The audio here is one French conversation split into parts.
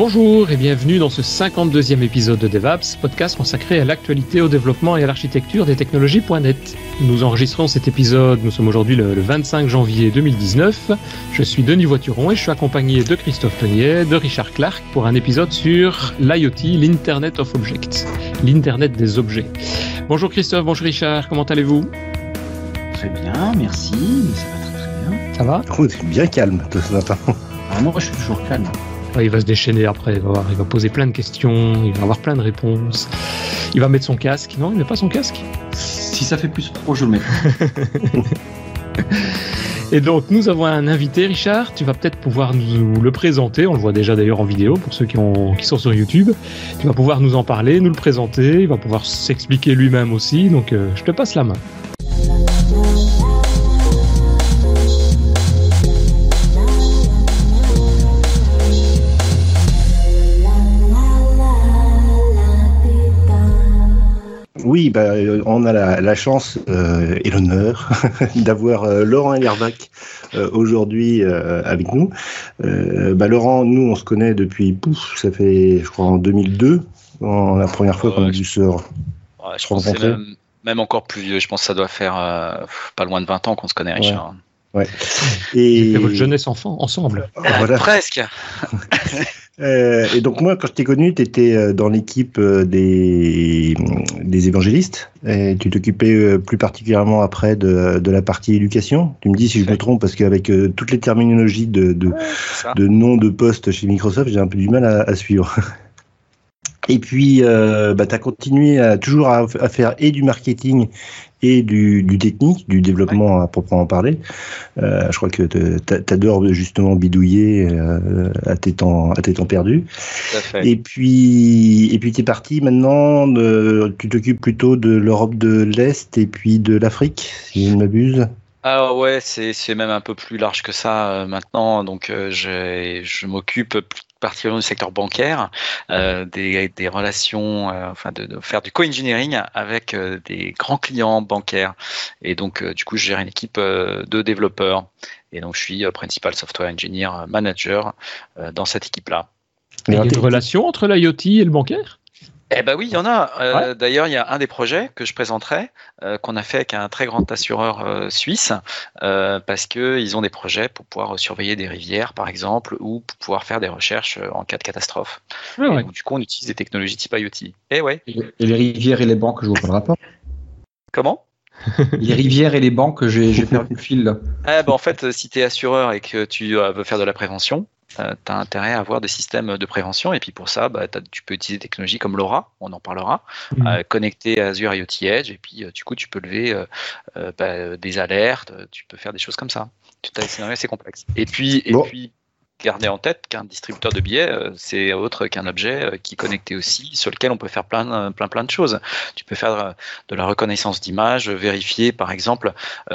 Bonjour et bienvenue dans ce 52e épisode de DevApps, podcast consacré à l'actualité, au développement et à l'architecture des technologies.net. Nous enregistrons cet épisode, nous sommes aujourd'hui le, 25 janvier 2019. Je suis Denis Voituron et je suis accompagné de Christophe Tenier, de Richard Clark pour un épisode sur l'IoT, l'Internet of Objects, l'Internet des objets. Bonjour Christophe, bonjour Richard, comment allez-vous? Très bien, merci, ça va très très bien. Ça va? Oh, bien calme ce matin. Ah, moi je suis toujours calme il va se déchaîner après, il va, il va poser plein de questions, il va avoir plein de réponses. Il va mettre son casque. Non, il met pas son casque Si ça fait plus pro, je le mets. Et donc, nous avons un invité, Richard. Tu vas peut-être pouvoir nous le présenter. On le voit déjà d'ailleurs en vidéo pour ceux qui, ont, qui sont sur YouTube. Tu vas pouvoir nous en parler, nous le présenter. Il va pouvoir s'expliquer lui-même aussi. Donc, euh, je te passe la main. Oui, bah, euh, on a la, chance euh, et l'honneur d'avoir euh, Laurent Ellervac aujourd'hui avec nous. Bah, Laurent, nous, on se connaît depuis, pouf, ça fait, je crois, en 2002, la première fois qu'on a dû se, je pense même, même, encore plus vieux. Je pense que ça doit faire pas loin de 20 ans qu'on se connaît, Richard. Ouais. Et... votre jeunesse enfant ensemble. Voilà. Presque. Euh, et donc moi, quand je t'ai connu, tu étais euh, dans l'équipe euh, des, des évangélistes et tu t'occupais plus particulièrement après de, de, la partie éducation. Tu me dis si je me trompe parce qu'avec toutes les terminologies de, de, de noms de postes chez Microsoft, j'ai un peu du mal à, à suivre. Et puis, euh, bah, tu as continué à, toujours à, à, faire et du marketing et du, du technique, du développement à proprement parler. Euh, je crois que tu adores justement bidouiller euh, à, tes temps, à tes temps perdus. Et puis, et puis tu es parti maintenant, de, tu t'occupes plutôt de l'Europe de l'Est et puis de l'Afrique, si je ne m'abuse. Ah ouais, c'est même un peu plus large que ça euh, maintenant. Donc euh, je m'occupe particulièrement du secteur bancaire, euh, des, des, relations, euh, enfin de, de, faire du co-engineering avec euh, des grands clients bancaires. Et donc, du coup, je gère une équipe de développeurs. Et donc, je suis principal software engineer manager dans cette équipe-là. Il y a une relation entre l'IoT et le bancaire? Eh ben oui, il y en a. Euh, d'ailleurs, il y a un des projets que je présenterai euh, qu'on a fait avec un très grand assureur euh, suisse parce qu'ils ont des projets pour pouvoir surveiller des rivières, par exemple, ou pour pouvoir faire des recherches en cas de catastrophe. Ah du coup, on utilise des technologies type IoT. Et eh ouais. Et, les rivières et les banques, je vois pas le rapport. Comment? Les rivières et les banques, j'ai perdu le fil. Ah, ben, en fait, si tu es assureur et que tu veux faire de la prévention, tu as intérêt à avoir des systèmes de prévention. Et puis pour ça, bah, tu peux utiliser des technologies comme LoRa, on en parlera, mmh. euh, connecté à Azure IoT Edge. Et puis euh, du coup, tu peux lever bah, des alertes, tu peux faire des choses comme ça. C'est assez complexe. Et puis, et puis garder en tête qu'un distributeur de billets, euh, c'est autre qu'un objet euh, qui est connecté aussi, sur lequel on peut faire plein, euh, plein, plein de choses. Tu peux faire de la reconnaissance d'image, vérifier, par exemple,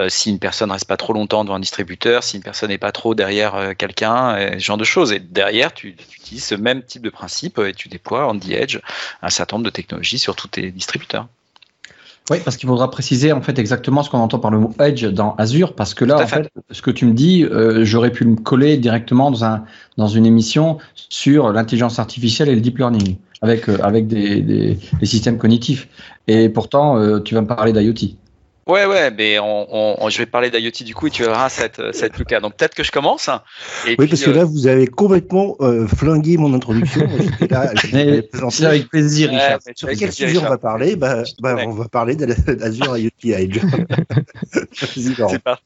si une personne reste pas trop longtemps devant un distributeur, si une personne n'est pas trop derrière quelqu'un, ce genre de choses. Et derrière, tu, tu, utilises ce même type de principe et tu déploies on the edge un certain nombre de technologies sur tous tes distributeurs. Oui, parce qu'il faudra préciser en fait exactement ce qu'on entend par le mot edge dans Azure, parce que là, en fait, ce que tu me dis, euh, j'aurais pu me coller directement dans un dans une émission sur l'intelligence artificielle et le deep learning avec euh, avec des, des, des, systèmes cognitifs. Et pourtant, euh, tu vas me parler d'IoT. Ouais, ouais, mais on, on, je vais parler d'IoT du coup et tu verras cette, cette Lucas. Donc peut-être que je commence. Et oui, parce que là, euh, vous avez complètement euh, flingué mon introduction. là, C'est avec plaisir, Richard. Sur quel sujet on va parler? Bah, bah, On va parler d'Azure IoT Edge. C'est pas.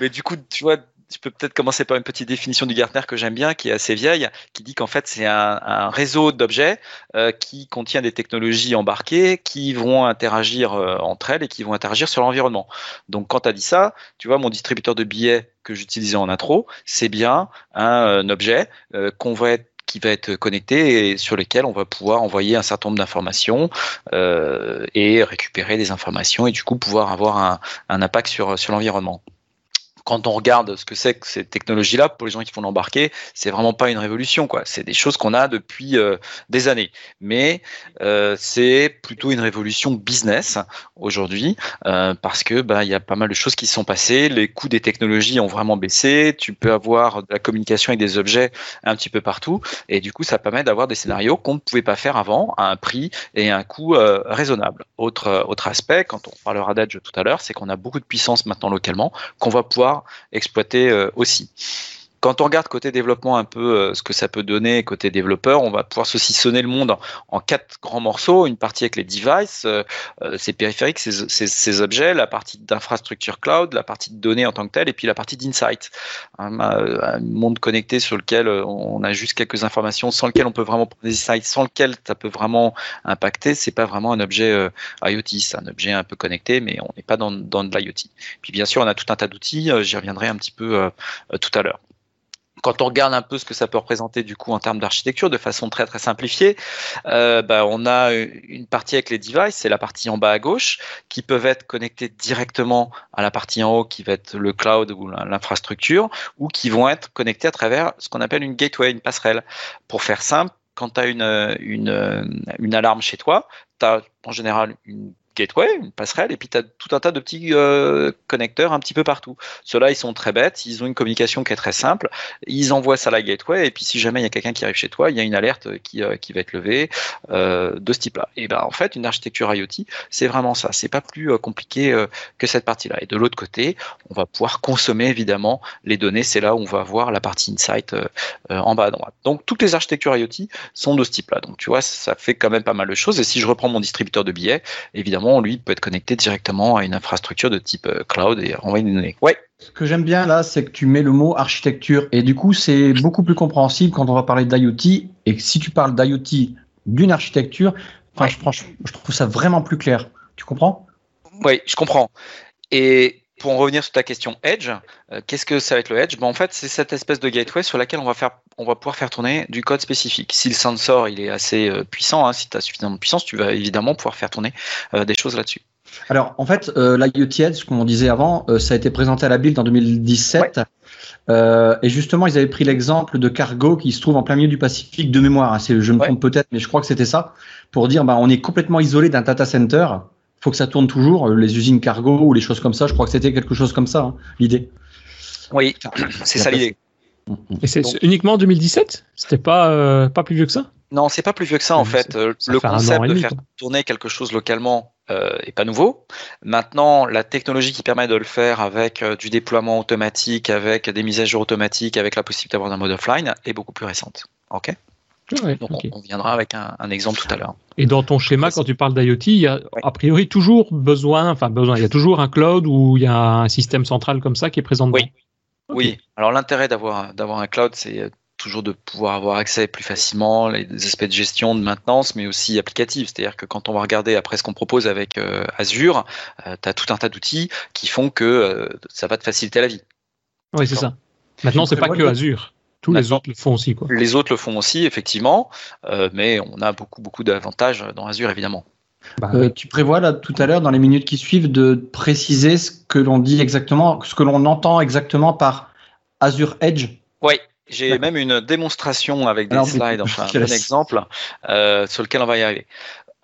Mais du coup, tu vois, tu peux peut-être commencer par une petite définition du Gartner que j'aime bien, qui est assez vieille, qui dit qu'en fait c'est un, réseau d'objets euh, qui contient des technologies embarquées qui vont interagir euh, entre elles et qui vont interagir sur l'environnement. Donc quand tu as dit ça, tu vois, mon distributeur de billets que j'utilisais en intro, c'est bien un, objet euh, être qui va être connecté et sur lequel on va pouvoir envoyer un certain nombre d'informations et récupérer des informations et du coup pouvoir avoir un, impact sur l'environnement quand on regarde ce que c'est que ces technologies-là, pour les gens qui font l'embarquer, c'est vraiment pas une révolution, quoi. C'est des choses qu'on a depuis euh, des années. Mais euh, c'est plutôt une révolution business aujourd'hui, euh, parce que bah il y a pas mal de choses qui se sont passées. Les coûts des technologies ont vraiment baissé. Tu peux avoir de la communication avec des objets un petit peu partout, et du coup, ça permet d'avoir des scénarios qu'on ne pouvait pas faire avant à un prix et un coût raisonnable. Autre autre aspect, quand on parlera d'Edge tout à l'heure, c'est qu'on a beaucoup de puissance maintenant localement qu'on va pouvoir exploiter euh, aussi. Quand on regarde côté développement un peu euh, ce que ça peut donner côté développeur, on va pouvoir saucissonner le monde en, quatre grands morceaux. Une partie avec les devices, euh, ces périphériques, ces, objets, la partie d'infrastructure cloud, la partie de données en tant que telle, et puis la partie d'insight. Un, monde connecté sur lequel on a juste quelques informations, sans lequel on peut vraiment prendre des insights, sans lequel ça peut vraiment impacter. C'est pas vraiment un objet IoT, c'est un objet un peu connecté, mais on n'est pas dans, dans de l'IoT. Puis bien sûr, on a tout un tas d'outils. J'y reviendrai un petit peu tout à l'heure quand on regarde un peu ce que ça peut représenter du coup en termes d'architecture de façon très très simplifiée, euh, bah, on a une partie avec les devices, c'est la partie en bas à gauche, qui peuvent être connectés directement à la partie en haut qui va être le cloud ou l'infrastructure, ou qui vont être connectés à travers ce qu'on appelle une gateway, une passerelle. Pour faire simple, quand tu as une, une, une alarme chez toi, tu as en général une gateway, une passerelle, et puis tu as tout un tas de petits euh, connecteurs un petit peu partout. Ceux-là, ils sont très bêtes, ils ont une communication qui est très simple, ils envoient ça à la gateway, et puis si jamais il y a quelqu'un qui arrive chez toi, il y a une alerte qui, euh, va être levée euh, de ce type-là. Et ben en fait, une architecture IoT, c'est vraiment ça, c'est pas plus compliqué que cette partie-là. Et de l'autre côté, on va pouvoir consommer évidemment les données, c'est là où on va voir la partie insight en bas à droite. Donc toutes les architectures IoT sont de ce type-là. Donc tu vois, ça fait quand même pas mal de choses, et si je reprends mon distributeur de billets, évidemment, lui, peut être connecté directement à une infrastructure de type euh, cloud et renvoyer des données. Ouais. Ce que j'aime bien là, c'est que tu mets le mot architecture et du coup, c'est beaucoup plus compréhensible quand on va parler d'IoT. Et si tu parles d'IoT d'une architecture, enfin, je, je trouve ça vraiment plus clair. Tu comprends? Oui, je comprends. Et pour en revenir sur ta question Edge, euh, qu'est-ce que ça va être le Edge? Ben, En fait, c'est cette espèce de gateway sur laquelle on va, faire, on va pouvoir faire tourner du code spécifique. Si le sensor il est assez euh, puissant, hein, si tu as suffisamment de puissance, tu vas évidemment pouvoir faire tourner euh, des choses là-dessus. Alors, en fait, l'IoT Edge, comme on disait avant, ça a été présenté à la Build en 2017. et justement, ils avaient pris l'exemple de Cargo qui se trouve en plein milieu du Pacifique de mémoire. Hein, je me trompe peut-être, mais je crois que c'était ça. Pour dire, bah, on est complètement isolé d'un data center faut que ça tourne toujours, euh, les usines cargo ou les choses comme ça. Je crois que c'était quelque chose comme ça, hein, l'idée. Oui, c'est ça l'idée. Et c'est uniquement 2017 C'était pas, euh, pas plus vieux que ça? Non, c'est pas plus vieux que ça en fait. Euh, le concept de faire tourner quelque chose localement euh, est pas nouveau. Maintenant, la technologie qui permet de le faire avec du déploiement automatique, avec des mises à jour automatiques, avec la possibilité d'avoir un mode offline est beaucoup plus récente. Ok? Donc on, viendra avec un, exemple tout à l'heure. Et dans ton schéma, quand tu parles d'IoT, il y a a priori toujours besoin, enfin besoin, il y a toujours un cloud ou il y a un système central comme ça qui est présent Oui. Oui. Alors l'intérêt d'avoir d'avoir un cloud, c'est euh, toujours de pouvoir avoir accès plus facilement les aspects de gestion, de maintenance, mais aussi applicatifs. C'est-à-dire que quand on va regarder après ce qu'on propose avec euh, Azure, euh, tu as tout un tas d'outils qui font que ça va te faciliter la vie. Oui, c'est ça. Maintenant, c'est pas que Azure. Tous les autres le font aussi. Quoi. Les autres le font aussi, effectivement, euh, mais on a beaucoup, beaucoup d'avantages dans Azure, évidemment. Bah, euh, tu prévois là tout à l'heure, dans les minutes qui suivent, de préciser ce que l'on dit exactement, ce que l'on entend exactement par Azure Edge? Oui, j'ai même une démonstration avec des slides, enfin un bon exemple, euh, sur lequel on va y arriver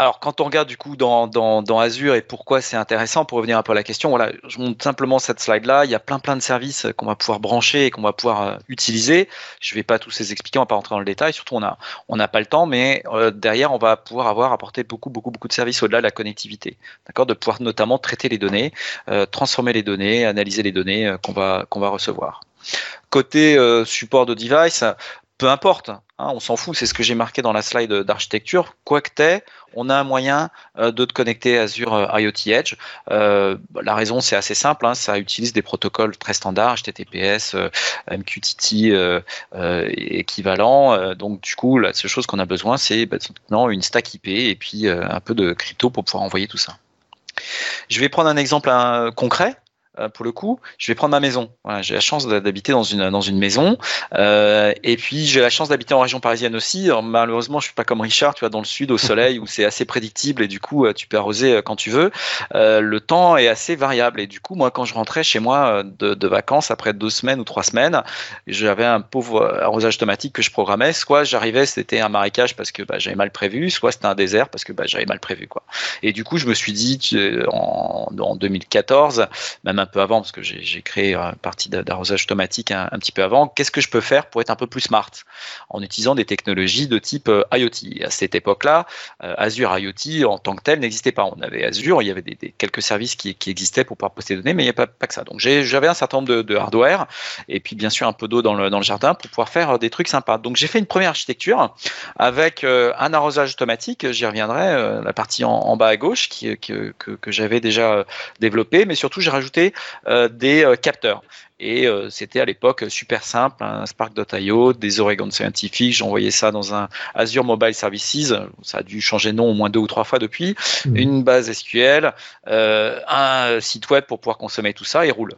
alors, quand on regarde du coup dans, dans, Azure et pourquoi c'est intéressant, pour revenir un peu à la question, voilà, je montre simplement cette slide-là. Il y a plein plein de services qu'on va pouvoir brancher et qu'on va pouvoir euh, utiliser. Je ne vais pas tous les expliquer, on va pas rentrer dans le détail. Surtout, on a on n'a pas le temps, mais euh, derrière, on va pouvoir avoir apporté beaucoup beaucoup beaucoup de services au-delà de la connectivité, d'accord, de pouvoir notamment traiter les données, euh, transformer les données, analyser les données qu'on va qu'on va recevoir. Côté support de device, peu importe, hein, on s'en fout, c'est ce que j'ai marqué dans la slide d'architecture. Quoi que t'aies, on a un moyen euh, de te connecter Azure euh, IoT Edge. Euh, la raison, c'est assez simple, hein, ça utilise des protocoles très standards, HTTPS, MQTT équivalent. donc du coup, la seule chose qu'on a besoin, c'est bah, une stack IP et puis un peu de crypto pour pouvoir envoyer tout ça. Je vais prendre un exemple concret euh, pour le coup, je vais prendre ma maison. Voilà, j'ai la chance d'habiter dans une dans une maison, euh, et puis j'ai la chance d'habiter en région parisienne aussi. Alors, malheureusement, je suis pas comme Richard, tu vois, dans le sud au soleil où c'est assez prédictible et du coup euh, tu peux arroser quand tu veux. le temps est assez variable et du coup, moi, quand je rentrais chez moi de, de vacances après deux semaines ou trois semaines, j'avais un pauvre arrosage automatique que je programmais. Soit j'arrivais, c'était un marécage parce que bah, j'avais mal prévu, soit c'était un désert parce que bah, j'avais mal prévu quoi. Et du coup, je me suis dit en, en 2014, même un peu avant, parce que j'ai créé une partie d'arrosage automatique un, petit peu avant, qu'est-ce que je peux faire pour être un peu plus smart? En utilisant des technologies de type euh, IoT À cette époque-là, euh, Azure IoT en tant que tel n'existait pas. On avait Azure, il y avait des, quelques services qui, existaient pour pouvoir poster des données, mais il n'y a pas, que ça. Donc j'avais un certain nombre de, hardware et puis bien sûr un peu d'eau dans le, jardin pour pouvoir faire des trucs sympas. Donc j'ai fait une première architecture avec euh, un arrosage automatique, j'y reviendrai, la partie en, bas à gauche qui, que, que j'avais déjà développé, mais surtout j'ai rajouté euh, des euh, capteurs. Et euh, c'était à l'époque super simple, un Spark.io, des Oregon Scientific, j'envoyais ça dans un Azure Mobile Services, ça a dû changer de nom au moins deux ou trois fois depuis, mmh. une base SQL, un site web pour pouvoir consommer tout ça et roule.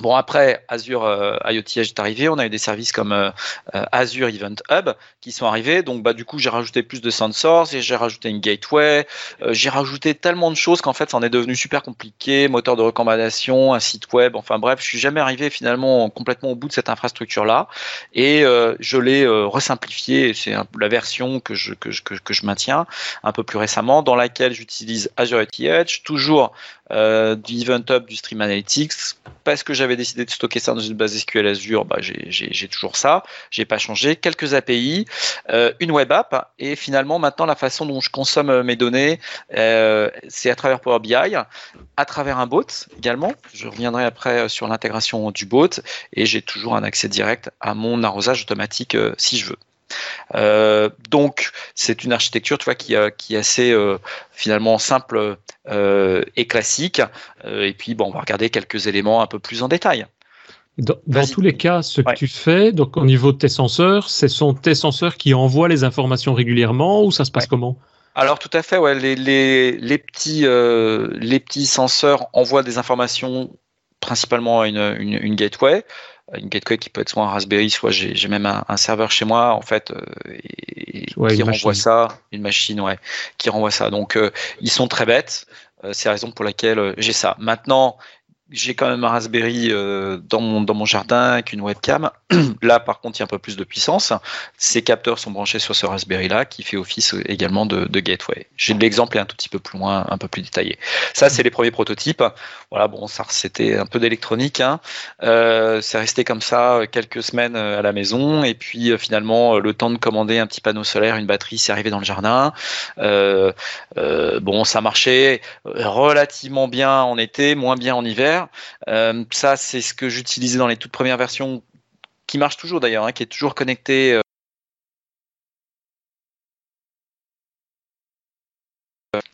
Bon, après, Azure euh, IoT Edge est arrivé, on a eu des services comme euh, euh, Azure Event Hub qui sont arrivés. Donc, bah, du coup, j'ai rajouté plus de sensors, j'ai rajouté une gateway, j'ai rajouté tellement de choses qu'en fait, ça en est devenu super compliqué. Moteur de recommandation, un site web, enfin bref, je suis jamais arrivé finalement complètement au bout de cette infrastructure-là. Et je l'ai resimplifié, c'est la version que je, que, que, que je maintiens un peu plus récemment, dans laquelle j'utilise Azure IoT Edge, toujours euh, du Event Hub, du Stream Analytics. Parce que j'avais décidé de stocker ça dans une base SQL Azure, bah, j'ai toujours ça. J'ai pas changé. Quelques API, euh, une web app, et finalement maintenant la façon dont je consomme euh, mes données, c'est à travers Power BI, à travers un bot également. Je reviendrai après sur l'intégration du bot, et j'ai toujours un accès direct à mon arrosage automatique si je veux. Euh, donc c'est une architecture tu vois, qui, qui est assez euh, finalement simple euh, et classique. et puis bon, on va regarder quelques éléments un peu plus en détail. Dans, tous les cas, ce que tu fais, donc au niveau de tes senseurs, ce sont tes senseurs qui envoient les informations régulièrement ou ça se passe comment? Alors tout à fait, ouais. les, les, les petits, les petits senseurs envoient des informations principalement à une, une, une gateway une gateway qui peut être soit un Raspberry, soit j'ai même un, serveur chez moi en fait euh, qui renvoie ça, une machine ouais, qui renvoie ça. Donc euh, ils sont très bêtes. Euh, c'est la raison pour laquelle j'ai ça. Maintenant, j'ai quand même un Raspberry euh, dans, mon, jardin avec une webcam. là, par contre, il y a un peu plus de puissance. Ces capteurs sont branchés sur ce Raspberry-là qui fait office également de, de gateway. J'ai l'exemple est un tout petit peu plus loin, un peu plus détaillé. Ça, c'est les premiers prototypes. Voilà, bon, ça, c'était un peu d'électronique. Hein. Euh, c'est resté comme ça euh, quelques semaines euh, à la maison. Et puis, finalement, le temps de commander un petit panneau solaire, une batterie, c'est arrivé dans le jardin. Euh, bon, ça marchait relativement bien en été, moins bien en hiver. Euh, ça, c'est ce que j'utilisais dans les toutes premières versions, qui marche toujours d'ailleurs, hein, qui est toujours connecté. Euh,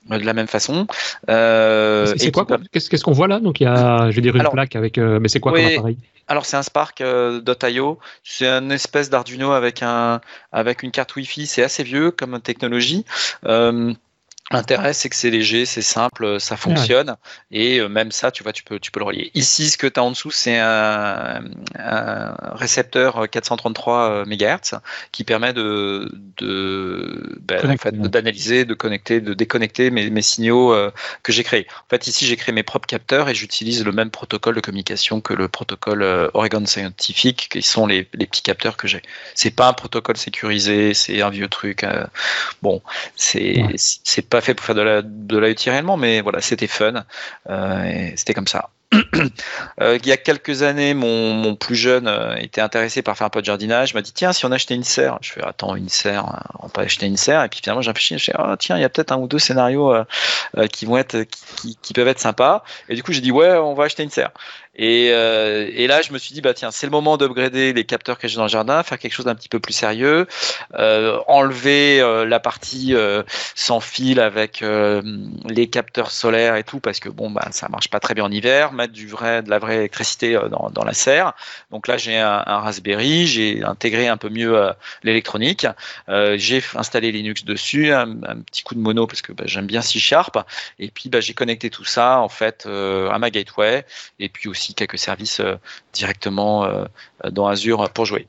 de la même façon. Euh, c'est quoi Qu'est-ce qu'on voit là? Donc il y a, je vais dire une plaque avec, mais c'est quoi comme appareil? Alors c'est un Spark.io, c'est une espèce d'Arduino avec un avec une carte Wi-Fi, c'est assez vieux comme technologie. L'intérêt, c'est que c'est léger, c'est simple, ça fonctionne. Et euh, même ça, tu vois, tu peux, tu peux le relier. Ici, ce que tu as en dessous, c'est un, un, récepteur 433 euh, MHz qui permet de, de ben, en fait, d'analyser, de connecter, de déconnecter mes, mes signaux euh, que j'ai créés. En fait, ici, j'ai créé mes propres capteurs et j'utilise le même protocole de communication que le protocole Oregon Scientific, qui sont les, les petits capteurs que j'ai. C'est pas un protocole sécurisé, c'est un vieux truc. bon, c'est, c'est pas fait pour faire de la de l'IoT réellement, mais voilà, c'était fun. Euh, et c'était comme ça. Euh, il y a quelques années, mon, mon plus jeune euh, était intéressé par faire un peu de jardinage. Il m'a dit tiens, si on achetait une serre, je fais attends une serre, on peut acheter une serre. Et puis finalement, j'ai réfléchi, je fais oh, tiens, il y a peut-être un ou deux scénarios qui vont être qui, qui, peuvent être sympas. Et du coup, j'ai dit ouais, on va acheter une serre. Et, euh, et, là, je me suis dit, bah tiens, c'est le moment d'upgrader les capteurs que j'ai dans le jardin, faire quelque chose d'un petit peu plus sérieux, euh, enlever euh, la partie sans fil avec les capteurs solaires et tout, parce que bon, bah ça marche pas très bien en hiver, mettre du vrai, de la vraie électricité dans, la serre. Donc là, j'ai un, Raspberry, j'ai intégré un peu mieux l'électronique, j'ai installé Linux dessus, un, un, petit coup de mono parce que bah, j'aime bien C Sharp, et puis bah, j'ai connecté tout ça en fait à ma gateway, et puis aussi quelques services euh, directement euh, dans Azure pour jouer.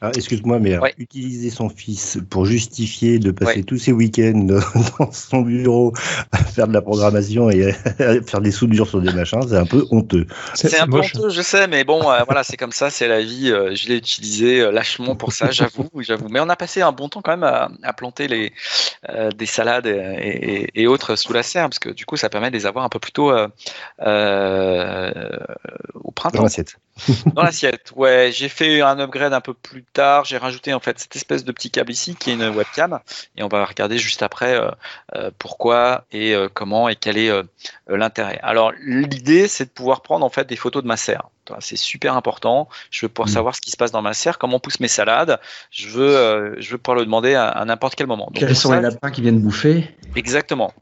Ah, excuse-moi, mais utiliser son fils pour justifier de passer tous ses week-ends dans son bureau à faire de la programmation et à faire des soudures sur des machins, c'est un peu honteux. C'est un peu honteux, je sais, mais bon, euh, voilà, c'est comme ça, c'est la vie. Euh, je l'ai utilisé euh, lâchement pour ça, j'avoue, j'avoue. Mais on a passé un bon temps quand même à, planter les, des salades et, autres sous la serre, parce que du coup, ça permet de les avoir un peu plus tôt au printemps. Dans l'assiette. Dans l'assiette, ouais. J'ai fait un upgrade un peu plus tard. J'ai rajouté en fait cette espèce de petit câble ici qui est une webcam et on va regarder juste après euh, euh, pourquoi et euh, comment et quel est l'intérêt. Alors l'idée c'est de pouvoir prendre en fait des photos de ma serre. C'est super important. Je veux pouvoir mmh. savoir ce qui se passe dans ma serre, comment pousse mes salades. Je veux, je veux pouvoir le demander à, n'importe quel moment. Quels sont les lapins qui viennent bouffer? Exactement.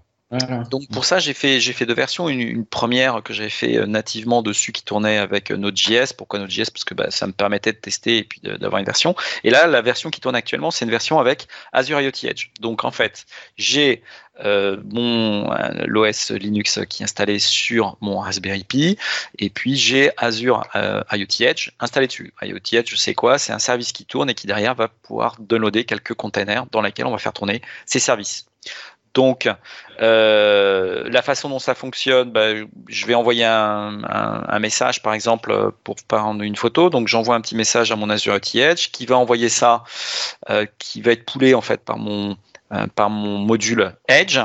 Donc pour ça, j'ai fait, fait deux versions. Une, première que j'avais fait euh, nativement dessus qui tournait avec euh, Node.js. Pourquoi Node.js Parce que bah, ça me permettait de tester et puis d'avoir une version. Et là, la version qui tourne actuellement, c'est une version avec Azure IoT Edge. Donc en fait, j'ai euh, mon l'OS Linux qui est installé sur mon Raspberry Pi et puis j'ai Azure IoT Edge installé dessus. IoT Edge, sais quoi? C'est un service qui tourne et qui derrière va pouvoir downloader quelques containers dans lesquels on va faire tourner ces services. Donc, euh, la façon dont ça fonctionne, bah, je vais envoyer un, message, par exemple, pour prendre une photo. Donc, j'envoie un petit message à mon Azure Edge qui va envoyer ça, euh, qui va être poulé en fait par mon euh, par mon module Edge.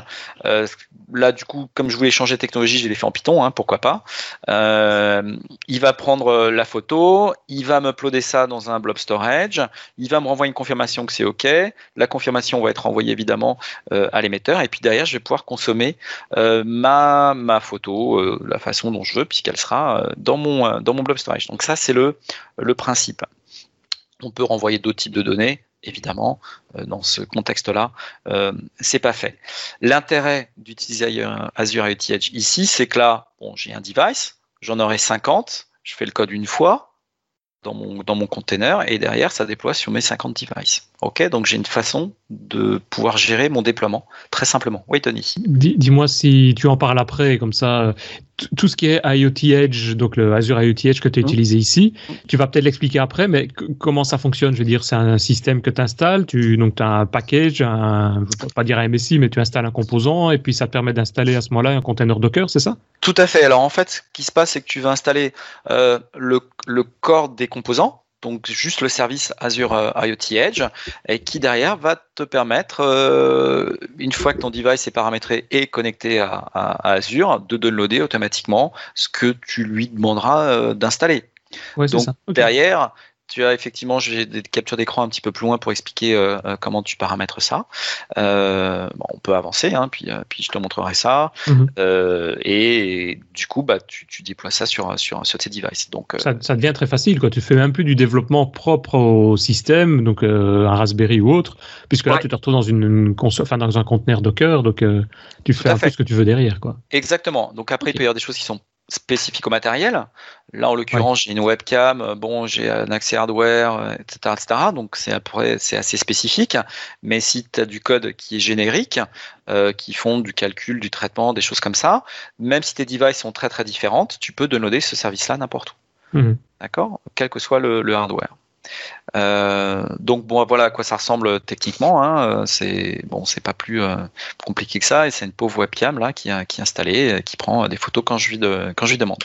Euh, là, du coup, comme je voulais changer de technologie, je l'ai fait en Python, hein, pourquoi pas. Euh, il va prendre la photo, il va m'uploader ça dans un blob storage, il va me renvoyer une confirmation que c'est OK. La confirmation va être envoyée évidemment à l'émetteur, et puis derrière, je vais pouvoir consommer ma, ma photo, la façon dont je veux, puisqu'elle sera dans mon, dans mon blob storage. Donc ça, c'est le, le principe. On peut renvoyer d'autres types de données, évidemment, euh, dans ce contexte-là, euh, c'est pas fait. L'intérêt d'utiliser Azure IoT Edge ici, c'est que là, bon, j'ai un device, j'en aurai 50, je fais le code une fois, dans mon, dans container et derrière ça déploie sur mes 50 devices. Ok, donc j'ai une façon de pouvoir gérer mon déploiement très simplement. Oui, Tony. Dis-moi si tu en parles après, comme ça, tout ce qui est IoT Edge, donc le Azure IoT Edge que tu as mmh. utilisé ici, tu vas peut-être l'expliquer après, mais comment ça fonctionne? Je veux dire, c'est un système que tu installes, tu donc as un package, un, je ne pas dire un MSI, mais tu installes un composant et puis ça te permet d'installer à ce moment-là un container Docker, c'est ça? Tout à fait. Alors en fait, ce qui se passe, c'est que tu vas installer euh, le, le corps des composants, donc juste le service Azure euh, IoT Edge, et qui derrière va te permettre, euh, une fois que ton device est paramétré et connecté à, Azure, de downloader automatiquement ce que tu lui demanderas euh, d'installer. Donc derrière, tu as effectivement, j'ai des captures d'écran un petit peu plus loin pour expliquer euh, euh, comment tu paramètres ça. Euh, on peut avancer, hein, puis, puis je te montrerai ça. Mhm. et, du coup, bah, tu, déploies ça sur, sur, sur tes devices. Donc, ça, devient très facile. Quoi. Tu fais même plus du développement propre au système, donc un Raspberry ou autre, puisque là, tu te retrouves dans, une, console, enfin, dans un conteneur Docker, donc tu fais un peu ce que tu veux derrière. Quoi. Exactement. Donc après, il peut y avoir des choses qui sont spécifique au matériel. Là, en l'occurrence, j'ai une webcam, euh, bon, j'ai un accès hardware, etc., euh, etc. Donc, c'est c'est assez spécifique. Mais si tu as du code qui est générique, euh, qui font du calcul, du traitement, des choses comme ça, même si tes devices sont très très différentes, tu peux downloader ce service-là n'importe où. Mhm. D'accord? Quel que soit le hardware. Euh, donc bon, voilà à quoi ça ressemble techniquement. Hein. C'est bon, c'est pas plus euh, compliqué que ça. Et c'est une pauvre webcam là qui, est installée, qui prend des photos quand je lui demande.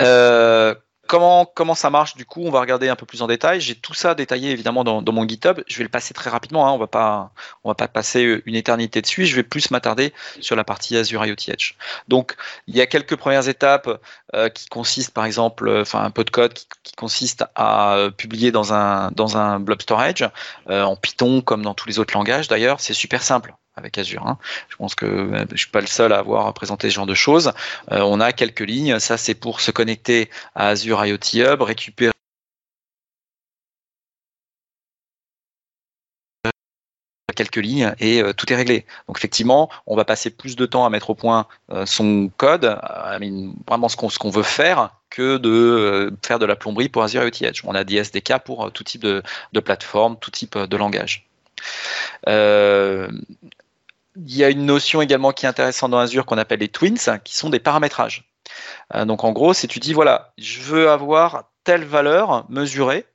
Euh, Comment, ça marche du coup On va regarder un peu plus en détail. J'ai tout ça détaillé évidemment dans, mon GitHub. Je vais le passer très rapidement. Hein. On va pas on va pas passer une éternité dessus. Je vais plus m'attarder sur la partie Azure IoT Edge. Donc il y a quelques premières étapes euh, qui consistent par exemple, euh, enfin un peu de code qui, consiste à euh, publier dans un blob storage euh, en Python comme dans tous les autres langages. D'ailleurs, c'est super simple. Avec Azure. Hein. Je pense que je suis pas le seul à avoir présenté ce genre de choses. on a quelques lignes. Ça, c'est pour se connecter à Azure IoT Hub, récupérer quelques lignes et euh, tout est réglé. Donc effectivement, on va passer plus de temps à mettre au point euh, son code, vraiment ce qu'on veut faire, que de euh, faire de la plomberie pour Azure IoT Edge. On a des SDK pour tout type de, plateforme, tout type de langage. Il y a une notion également qui est intéressante dans Azure qu'on appelle les twins, qui sont des paramétrages. donc en gros, c'est tu dis voilà, je veux avoir telle valeur mesurée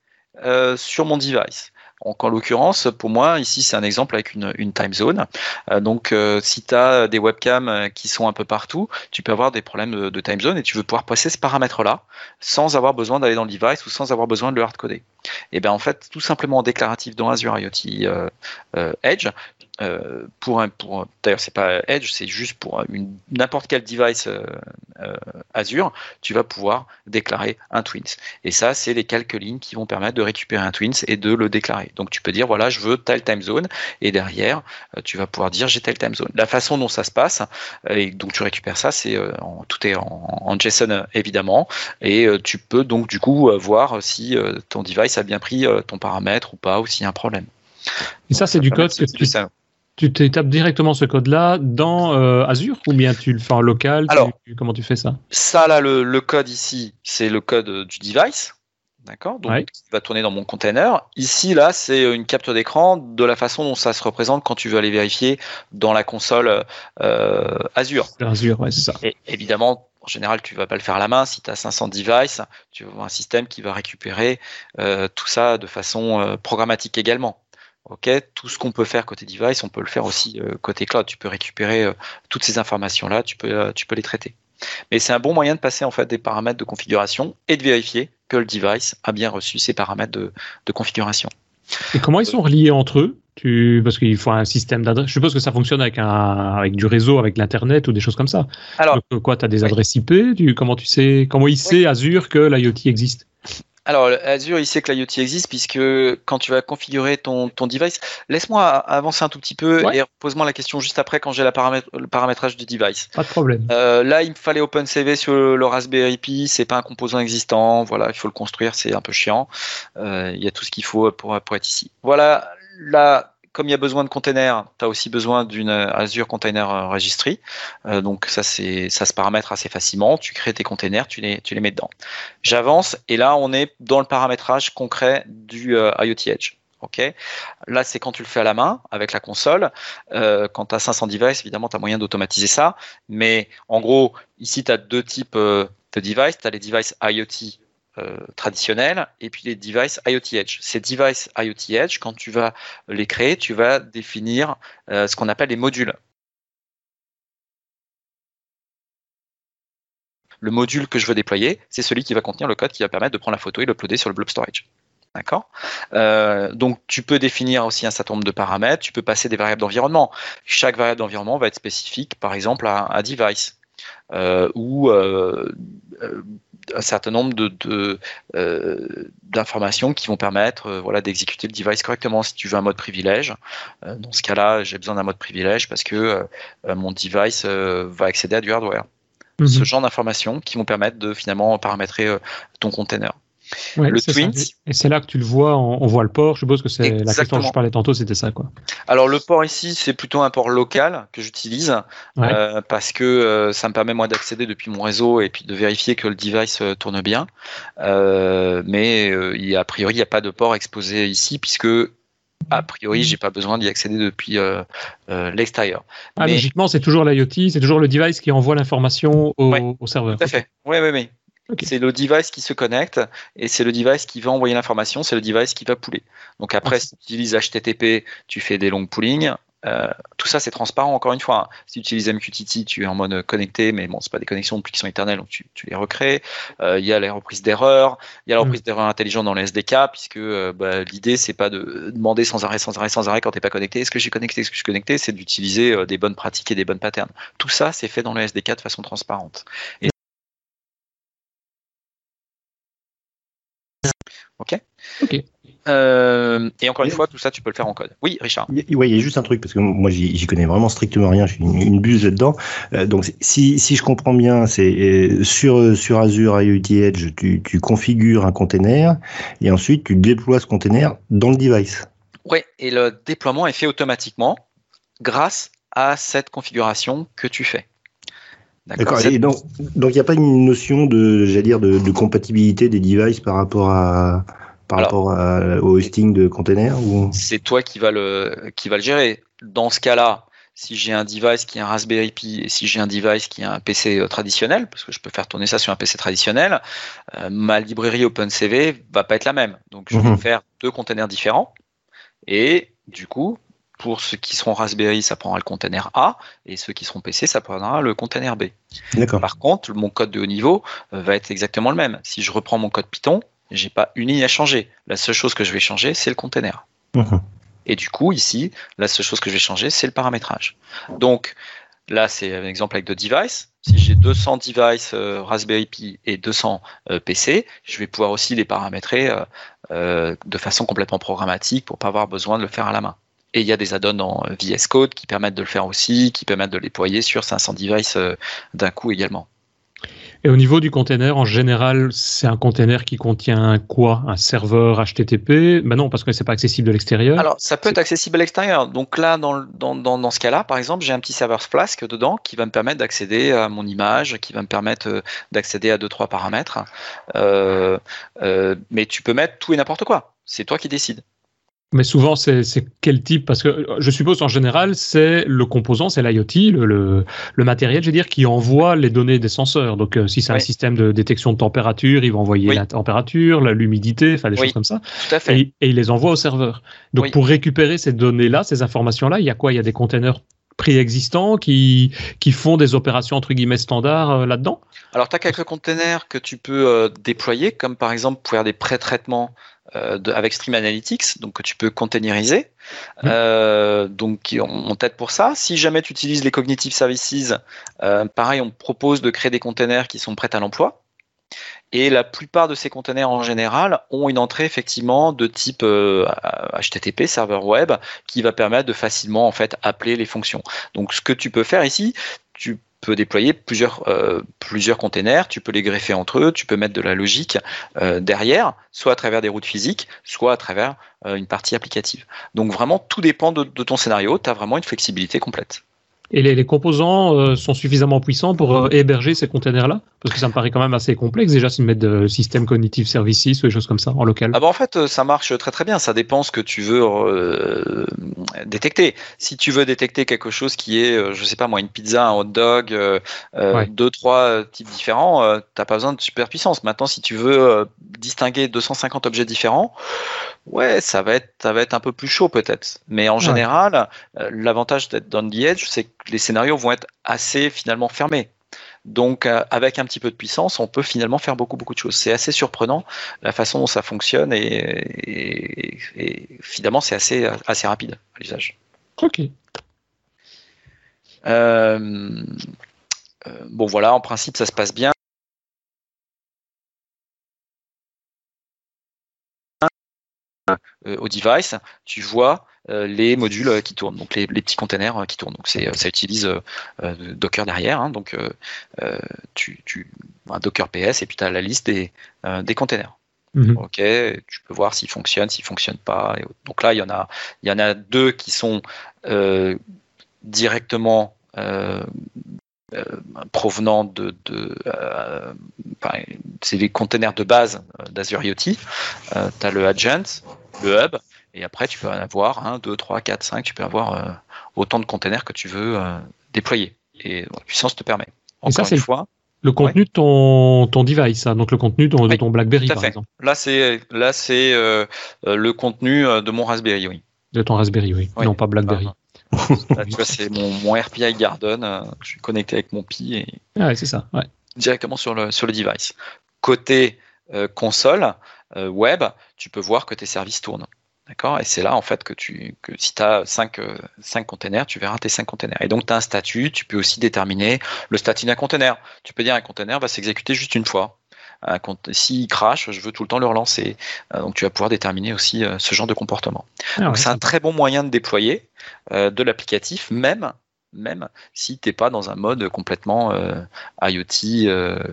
sur mon device. Donc, en l'occurrence, pour moi, ici, c'est un exemple avec une, time zone. Euh, donc, euh, si tu as des webcams euh, qui sont un peu partout, tu peux avoir des problèmes de, de time zone et tu veux pouvoir passer ce paramètre-là sans avoir besoin d'aller dans le device ou sans avoir besoin de le hardcoder. Et bien, en fait, tout simplement en déclaratif dans Azure IoT Edge, euh, pour un, pour, d'ailleurs c'est pas Edge, c'est juste pour n'importe quel device euh, euh, Azure, tu vas pouvoir déclarer un Twins. Et ça, c'est les quelques lignes qui vont permettre de récupérer un Twins et de le déclarer. Donc tu peux dire voilà, je veux telle time zone, et derrière, tu vas pouvoir dire j'ai telle time zone. La façon dont ça se passe, et donc tu récupères ça, c'est tout est en, JSON évidemment, et tu peux donc du coup voir si ton device a bien pris ton paramètre ou pas, ou s'il y a un problème. Et ça, c'est du code que tu, tu tapes directement ce code-là dans euh, Azure ou bien tu le fais en local? Alors, Comment tu fais ça? Ça, là, le, code ici, c'est le code du device. D'accord? Donc, il va tourner dans mon container. Ici, là, c'est une capture d'écran de la façon dont ça se représente quand tu veux aller vérifier dans la console euh, Azure. Azure, ouais, c'est ça. Et évidemment, en général, tu vas pas le faire à la main. Si tu as 500 devices, tu vas avoir un système qui va récupérer euh, tout ça de façon programmatique également. Tout ce qu'on peut faire côté device, on peut le faire aussi euh, côté cloud. Tu peux récupérer euh, toutes ces informations-là, tu peux, euh, tu peux les traiter. Mais c'est un bon moyen de passer en fait des paramètres de configuration et de vérifier que le device a bien reçu ces paramètres de, configuration. Et comment ils sont reliés entre eux? Tu... Parce qu'il faut un système d'adresse. Je suppose que ça fonctionne avec, un... avec du réseau, avec l'Internet ou des choses comme ça. Alors, quoi, tu as des adresses IP Comment tu sais Comment il sait Azure que l'IoT existe? Alors, Azure, il sait que l'IoT existe puisque quand tu vas configurer ton, ton device, laisse-moi avancer un tout petit peu et pose-moi la question juste après quand j'ai le paramétrage du device. Pas de problème. Euh, là, il me fallait OpenCV sur le, Raspberry Pi, c'est pas un composant existant, voilà, il faut le construire, c'est un peu chiant. Euh, il y a tout ce qu'il faut pour, pour être ici. Voilà, là, comme il y a besoin de containers, tu as aussi besoin d'une Azure Container Registry. Euh, donc ça, ça se paramètre assez facilement. Tu crées tes containers, tu les, mets dedans. J'avance et là, on est dans le paramétrage concret du euh, IoT Edge. Là c'est quand tu le fais à la main avec la console. Euh, quand tu as 500 devices, évidemment, tu as moyen d'automatiser ça. Mais en gros, ici tu as deux types de devices. Tu as les devices IoT euh, et puis les devices IoT Edge. Ces devices IoT Edge, quand tu vas les créer, tu vas définir euh, ce qu'on appelle les modules. Le module que je veux déployer, c'est celui qui va contenir le code qui va permettre de prendre la photo et l'uploader sur le blob storage. D'accord? Euh, Donc, tu peux définir aussi un certain nombre de paramètres. Tu peux passer des variables d'environnement. Chaque variable d'environnement va être spécifique, par exemple, à un device. ou un certain nombre de, euh, d'informations qui vont permettre euh, voilà, d'exécuter le device correctement. Si tu veux un mode privilège, euh, dans ce cas-là, j'ai besoin d'un mode privilège parce que mon device va accéder à du hardware. Mhm. Ce genre d'informations qui vont permettre de finalement paramétrer ton container le. Et c'est là que tu le vois, on, voit le port. Je suppose que c'est la question dont je parlais tantôt, c'était ça. Quoi. Alors le port ici, c'est plutôt un port local que j'utilise euh, parce que euh, ça me permet moi d'accéder depuis mon réseau et puis de vérifier que le device euh, tourne bien. mais il, a priori, il n'y a pas de port exposé ici puisque a priori, j'ai pas besoin d'y accéder depuis l'extérieur. Ah, logiquement, c'est toujours l'IoT, c'est toujours le device qui envoie l'information au, au, serveur. Tout à fait. Oui, oui, oui. C'est le device qui se connecte et c'est le device qui va envoyer l'information, c'est le device qui va pouler. Donc après, si tu utilises HTTP, tu fais des longs poolings. Euh, tout ça, c'est transparent. Encore une fois, hein. si tu utilises MQTT, tu es en mode connecté, mais bon, c'est pas des connexions qui sont éternelles, donc tu, les recrées. Euh, il y a les reprises d'erreurs, il y a la mm. reprise d'erreurs intelligente dans le SDK, puisque euh, bah, l'idée c'est pas de demander sans arrêt, sans arrêt, sans arrêt quand t'es pas connecté. Est-ce que j'ai connecté, est-ce que je suis connecté C'est d'utiliser des bonnes pratiques et des bonnes patterns. Tout ça, c'est fait dans le SDK de façon transparente. Et Ok. Ok. Euh, et encore une fois, tout ça, tu peux le faire en code. Oui, Richard. Oui, il y a juste un truc, parce que moi, j'y connais vraiment strictement rien, je suis une, buse là-dedans. Euh, donc, si, si je comprends bien, c'est euh, sur, sur Azure IoT Edge, tu, tu configures un container et ensuite tu déploies ce container dans le device. Oui, et le déploiement est fait automatiquement grâce à cette configuration que tu fais. D'accord. Et donc, donc il n'y a pas une notion de, j'allais dire, de, de, compatibilité des devices par rapport à par rapport au hosting de containers ou... C'est toi qui va le qui va le gérer. Dans ce cas-là, si j'ai un device qui est un Raspberry Pi et si j'ai un device qui est un PC euh, traditionnel, parce que je peux faire tourner ça sur un PC traditionnel, euh, ma librairie OpenCV va pas être la même. Donc je vais mhm. faire deux containers différents et du coup, pour ceux qui seront Raspberry, ça prendra le container A, et ceux qui seront PC, ça prendra le container B. Par contre, mon code de haut niveau euh, va être exactement le même. Si je reprends mon code Python, j'ai pas une ligne à changer. La seule chose que je vais changer, c'est le container. Et du coup, ici, la seule chose que je vais changer, c'est le paramétrage. Donc, là, c'est un exemple avec deux devices. Si j'ai 200 devices euh, Raspberry Pi et 200 euh, PC, je vais pouvoir aussi les paramétrer de façon complètement programmatique pour pas avoir besoin de le faire à la main. Et il y a des add-ons en VS Code qui permettent de le faire aussi, qui permettent de le déployer sur 500 devices euh, d'un coup également. Et au niveau du container, en général, c'est un container qui contient quoi? Un serveur HTTP Ben non, parce que c'est pas accessible de l'extérieur. Alors, ça peut être accessible à l'extérieur. Donc là, dans, dans, dans, ce cas-là, par exemple, j'ai un petit serveur Flask dedans qui va me permettre d'accéder à mon image, qui va me permettre euh, d'accéder à deux trois paramètres. Euh, mais tu peux mettre tout et n'importe quoi. C'est toi qui décides. Mais souvent, c'est quel type? Parce que je suppose en général, c'est le composant, c'est l'IoT, le, le, matériel, je veux dire, qui envoie les données des senseurs. Donc, euh, si c'est un système de détection de température, il va envoyer la température, l'humidité, enfin des choses comme ça. Tout à fait. Et, il les envoie au serveur. Donc, pour récupérer ces données-là, ces informations-là, il y a quoi? Il y a des containers préexistants qui, qui font des opérations entre guillemets standards euh, là-dedans? Alors, tu as quelques containers que tu peux euh, déployer, comme par exemple pour faire des pré-traitements euh, avec Stream Analytics, donc que tu peux containeriser. Euh, donc on, t'aide pour ça. Si jamais tu utilises les Cognitive Services, euh, pareil, on propose de créer des containers qui sont prêts à l'emploi. Et la plupart de ces containers en général ont une entrée effectivement de type HTTP, serveur web, qui va permettre de facilement en fait appeler les fonctions. Donc ce que tu peux faire ici, tu peux déployer plusieurs, euh, plusieurs containers, tu peux les greffer entre eux, tu peux mettre de la logique euh, derrière, soit à travers des routes physiques, soit à travers euh, une partie applicative. Donc vraiment, tout dépend de ton scénario, tu as vraiment une flexibilité complète. Et les, composants euh, sont suffisamment puissants pour euh, héberger ces containers-là? Parce que ça me paraît quand même assez complexe déjà si mettre de système cognitive services ou des choses comme ça en local. Ah bah en fait, euh, ça marche très très bien. Ça dépend ce que tu veux détecter. Si tu veux détecter quelque chose qui est, je sais pas moi, une pizza, un hot dog, deux trois types différents, t'as pas besoin de super puissance. Maintenant, si tu veux distinguer 250 objets différents, ouais, ça va être, ça va être un peu plus chaud peut-être. Mais en général, euh, l'avantage d'être dans the edge, c'est que les scénarios vont être assez finalement fermés. Donc, euh, avec un petit peu de puissance, on peut finalement faire beaucoup, beaucoup de choses. C'est assez surprenant la façon dont ça fonctionne et, finalement, c'est assez, assez rapide à l'usage. Ok. Euh, bon, voilà, en principe, ça se passe bien. Euh, au device, tu vois euh, les modules euh, qui tournent, donc les, petits containers qui tournent. Donc c'est, ça utilise Docker derrière, hein. donc tu, tu, un Docker PS et puis tu as la liste des, des containers. Mhm. Ok, tu peux voir s'ils fonctionnent, s'ils fonctionnent pas. donc là, il y en a, il y en a deux qui sont directement euh, provenant de, de euh, c'est les containers de base euh, d'Azure IoT. tu as le agent, le hub, et après tu peux en avoir 1, 2, 3, 4, 5, tu peux avoir autant de containers que tu veux déployer. Et la puissance te permet. Encore une fois. Le contenu de ton, ton device, hein, donc le contenu de, ton BlackBerry, par exemple. Là, c'est là c'est le contenu de mon Raspberry, oui. De ton Raspberry, oui, non pas BlackBerry. tu vois, c'est mon, RPI Garden. Euh, je suis connecté avec mon Pi et ah c'est ça, directement sur le, sur le device. Côté euh, console euh, web, tu peux voir que tes services tournent. D'accord? Et c'est là, en fait, que, tu, que si tu as 5, containers, tu verras tes 5 containers. Et donc, tu as un statut, tu peux aussi déterminer le statut d'un container. Tu peux dire un container va s'exécuter juste une fois. S'il crache, je veux tout le temps le relancer. donc tu vas pouvoir déterminer aussi ce genre de comportement. Ah donc c'est un très bon moyen de déployer de l'applicatif, même même si tu n'es pas dans un mode complètement IoT,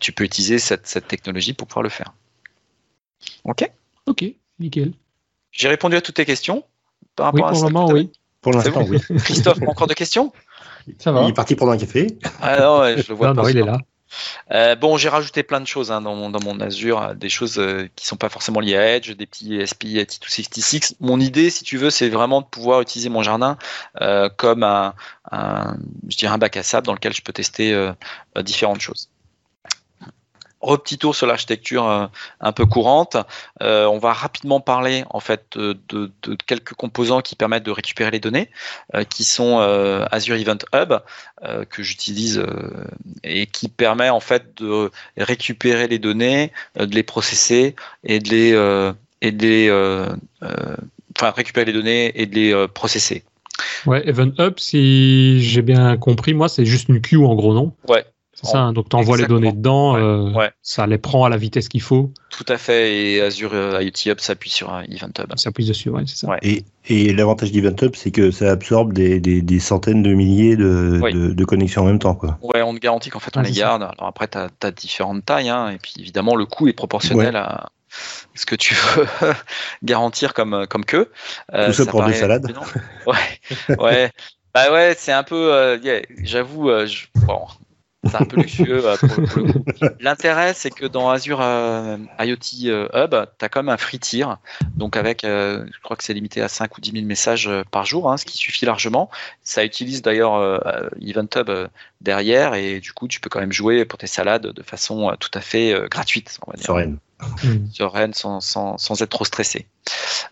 tu peux utiliser cette, cette, technologie pour pouvoir le faire. Ok? Ok, nickel. J'ai répondu à toutes tes questions par rapport oui, pour le moment, oui. Pour l'instant, oui. Christophe, encore de questions Ça va. Il est parti prendre un café. Ah non, je le vois pas. il est là. Euh, bon, j'ai rajouté plein de choses hein, dans, mon, dans mon Azure, euh, des choses euh, qui sont pas forcément liées à Edge, des petits SP T266. Mon idée, si tu veux, c'est vraiment de pouvoir utiliser mon jardin comme un, un, je dirais un bac à sable dans lequel je peux tester différentes choses petit tour sur l'architecture euh, un peu courante. Euh, on va rapidement parler en fait de, quelques composants qui permettent de récupérer les données, euh, qui sont Azure Event Hub que j'utilise et qui permet en fait de récupérer les données, de les processer et de les et de les enfin récupérer les données et de les processer. Ouais, Event Hub, si j'ai bien compris, moi, c'est juste une queue en gros, non? Ouais, c'est ça, hein, donc tu envoies les données dedans, euh, ça les prend à la vitesse qu'il faut. Tout à fait, et Azure euh, IoT Hub s'appuie sur un Event Hub. Ça s'appuie dessus, ouais, c'est ça. Et, et l'avantage d'Event Hub, c'est que ça absorbe des, des, des, centaines de milliers de, de, connexions en même temps. Quoi. Ouais, on te garantit qu'en fait on les garde. Alors après, tu as, différentes tailles, hein, et puis évidemment, le coût est proportionnel à ce que tu veux garantir comme, comme que. Euh, Tout ça, pour des salades Ouais, ouais. Bah ouais, c'est un peu, j'avoue, bon, c'est un peu luxueux euh, pour, le coup. L'intérêt, c'est que dans Azure euh, IoT euh, Hub, tu as comme un free tier. Donc, avec, je crois que c'est limité à 5 ou 10 000 messages par jour, hein, ce qui suffit largement. Ça utilise d'ailleurs Event Hub derrière et du coup, tu peux quand même jouer pour tes salades de façon tout à fait gratuite. On. Sereine. Sereine sans, être trop stressé.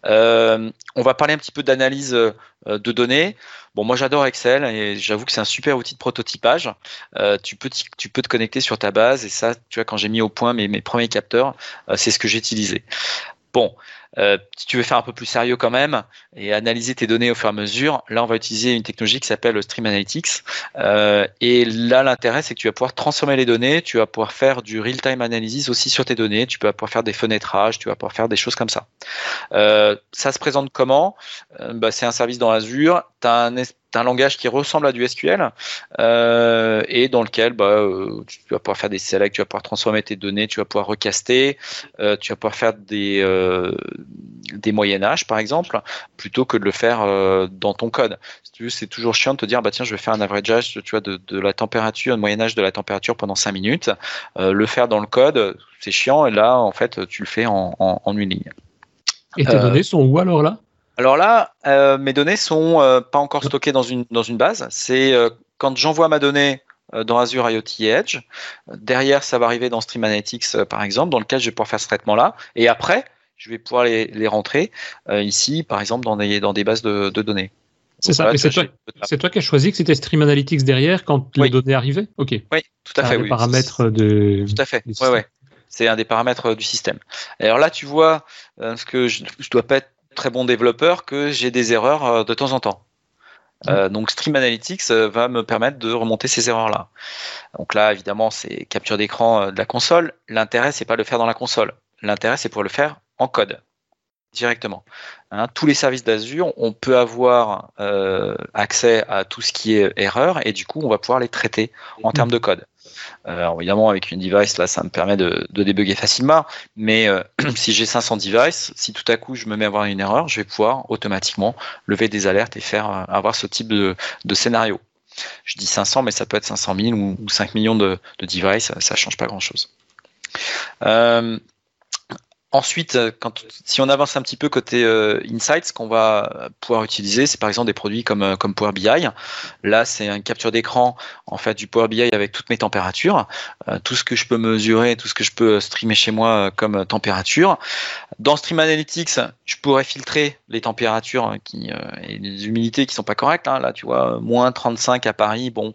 on va parler un petit peu d'analyse de données. Bon, moi j'adore Excel et j'avoue que c'est un super outil de prototypage. Euh, tu, peux te connecter sur ta base et ça, tu vois, quand j'ai mis au point mes, mes premiers capteurs, euh, c'est ce que j'ai utilisé. Bon, euh, si tu veux faire un peu plus sérieux quand même et analyser tes données au fur et à mesure, là on va utiliser une technologie qui s'appelle Stream Analytics. Euh, et là l'intérêt c'est que tu vas pouvoir transformer les données, tu vas pouvoir faire du real-time analysis aussi sur tes données, tu vas pouvoir faire des fenêtrages, tu vas pouvoir faire des choses comme ça. Euh, ça se présente comment? Bah, C'est un service dans Azure, tu un, un langage qui ressemble à du SQL euh, et dans lequel bah, euh, tu vas pouvoir faire des selects, tu vas pouvoir transformer tes données, tu vas pouvoir recaster, euh, tu vas pouvoir faire des, des moyennages par exemple, plutôt que de le faire dans ton code. Si c'est toujours chiant de te dire bah tiens je vais faire un averageage tu vois, de, de la température, un moyennage de la température pendant 5 minutes. le faire dans le code, c'est chiant et là en fait tu le fais en, en, en une ligne. Et tes données sont où alors là? Alors là, euh, mes données sont euh, pas encore stockées dans une, dans une base. C'est euh, quand j'envoie ma donnée dans Azure IoT Edge, derrière ça va arriver dans Stream Analytics par exemple, dans lequel je vais pouvoir faire ce traitement-là. Et après, je vais pouvoir les, les rentrer ici, par exemple, dans des, dans des bases de, de données. C'est ça. c'est toi, toi, qui as choisi que c'était Stream Analytics derrière quand les données arrivaient? Ok. Oui, tout à fait. Oui, paramètres de. Tout à fait. Ouais, ouais. C'est un des paramètres du système. Alors là, tu vois, ce que je, je dois pas être très bon développeur que j'ai des erreurs euh, de temps en temps. Euh, donc Stream Analytics euh, va me permettre de remonter ces erreurs-là. Donc là, évidemment, c'est capture d'écran de la console. L'intérêt, c'est pas de le faire dans la console. L'intérêt, c'est pour le faire en code directement. Hein, tous les services d'Azure, on peut avoir accès à tout ce qui est erreur et du coup, on va pouvoir les traiter en termes de code. Euh, évidemment, avec une device, là, ça me permet de, de débugger facilement. Mais euh, si j'ai 500 devices, si tout à coup je me mets à avoir une erreur, je vais pouvoir automatiquement lever des alertes et faire euh, avoir ce type de, scénario. Je dis 500, mais ça peut être 500 000 ou, 5 millions de, de devices, ça ne change pas grand-chose. Ensuite, euh, si on avance un petit peu côté euh, Insights, ce qu'on va pouvoir utiliser, c'est par exemple des produits comme, euh, comme Power BI. Là, c'est une capture d'écran en fait du Power BI avec toutes mes températures, tout ce que je peux mesurer, tout ce que je peux streamer chez moi comme température. Dans Stream Analytics, je pourrais filtrer les températures qui, et les humidités qui sont pas correctes. Hein. Là, tu vois, moins 35 à Paris, bon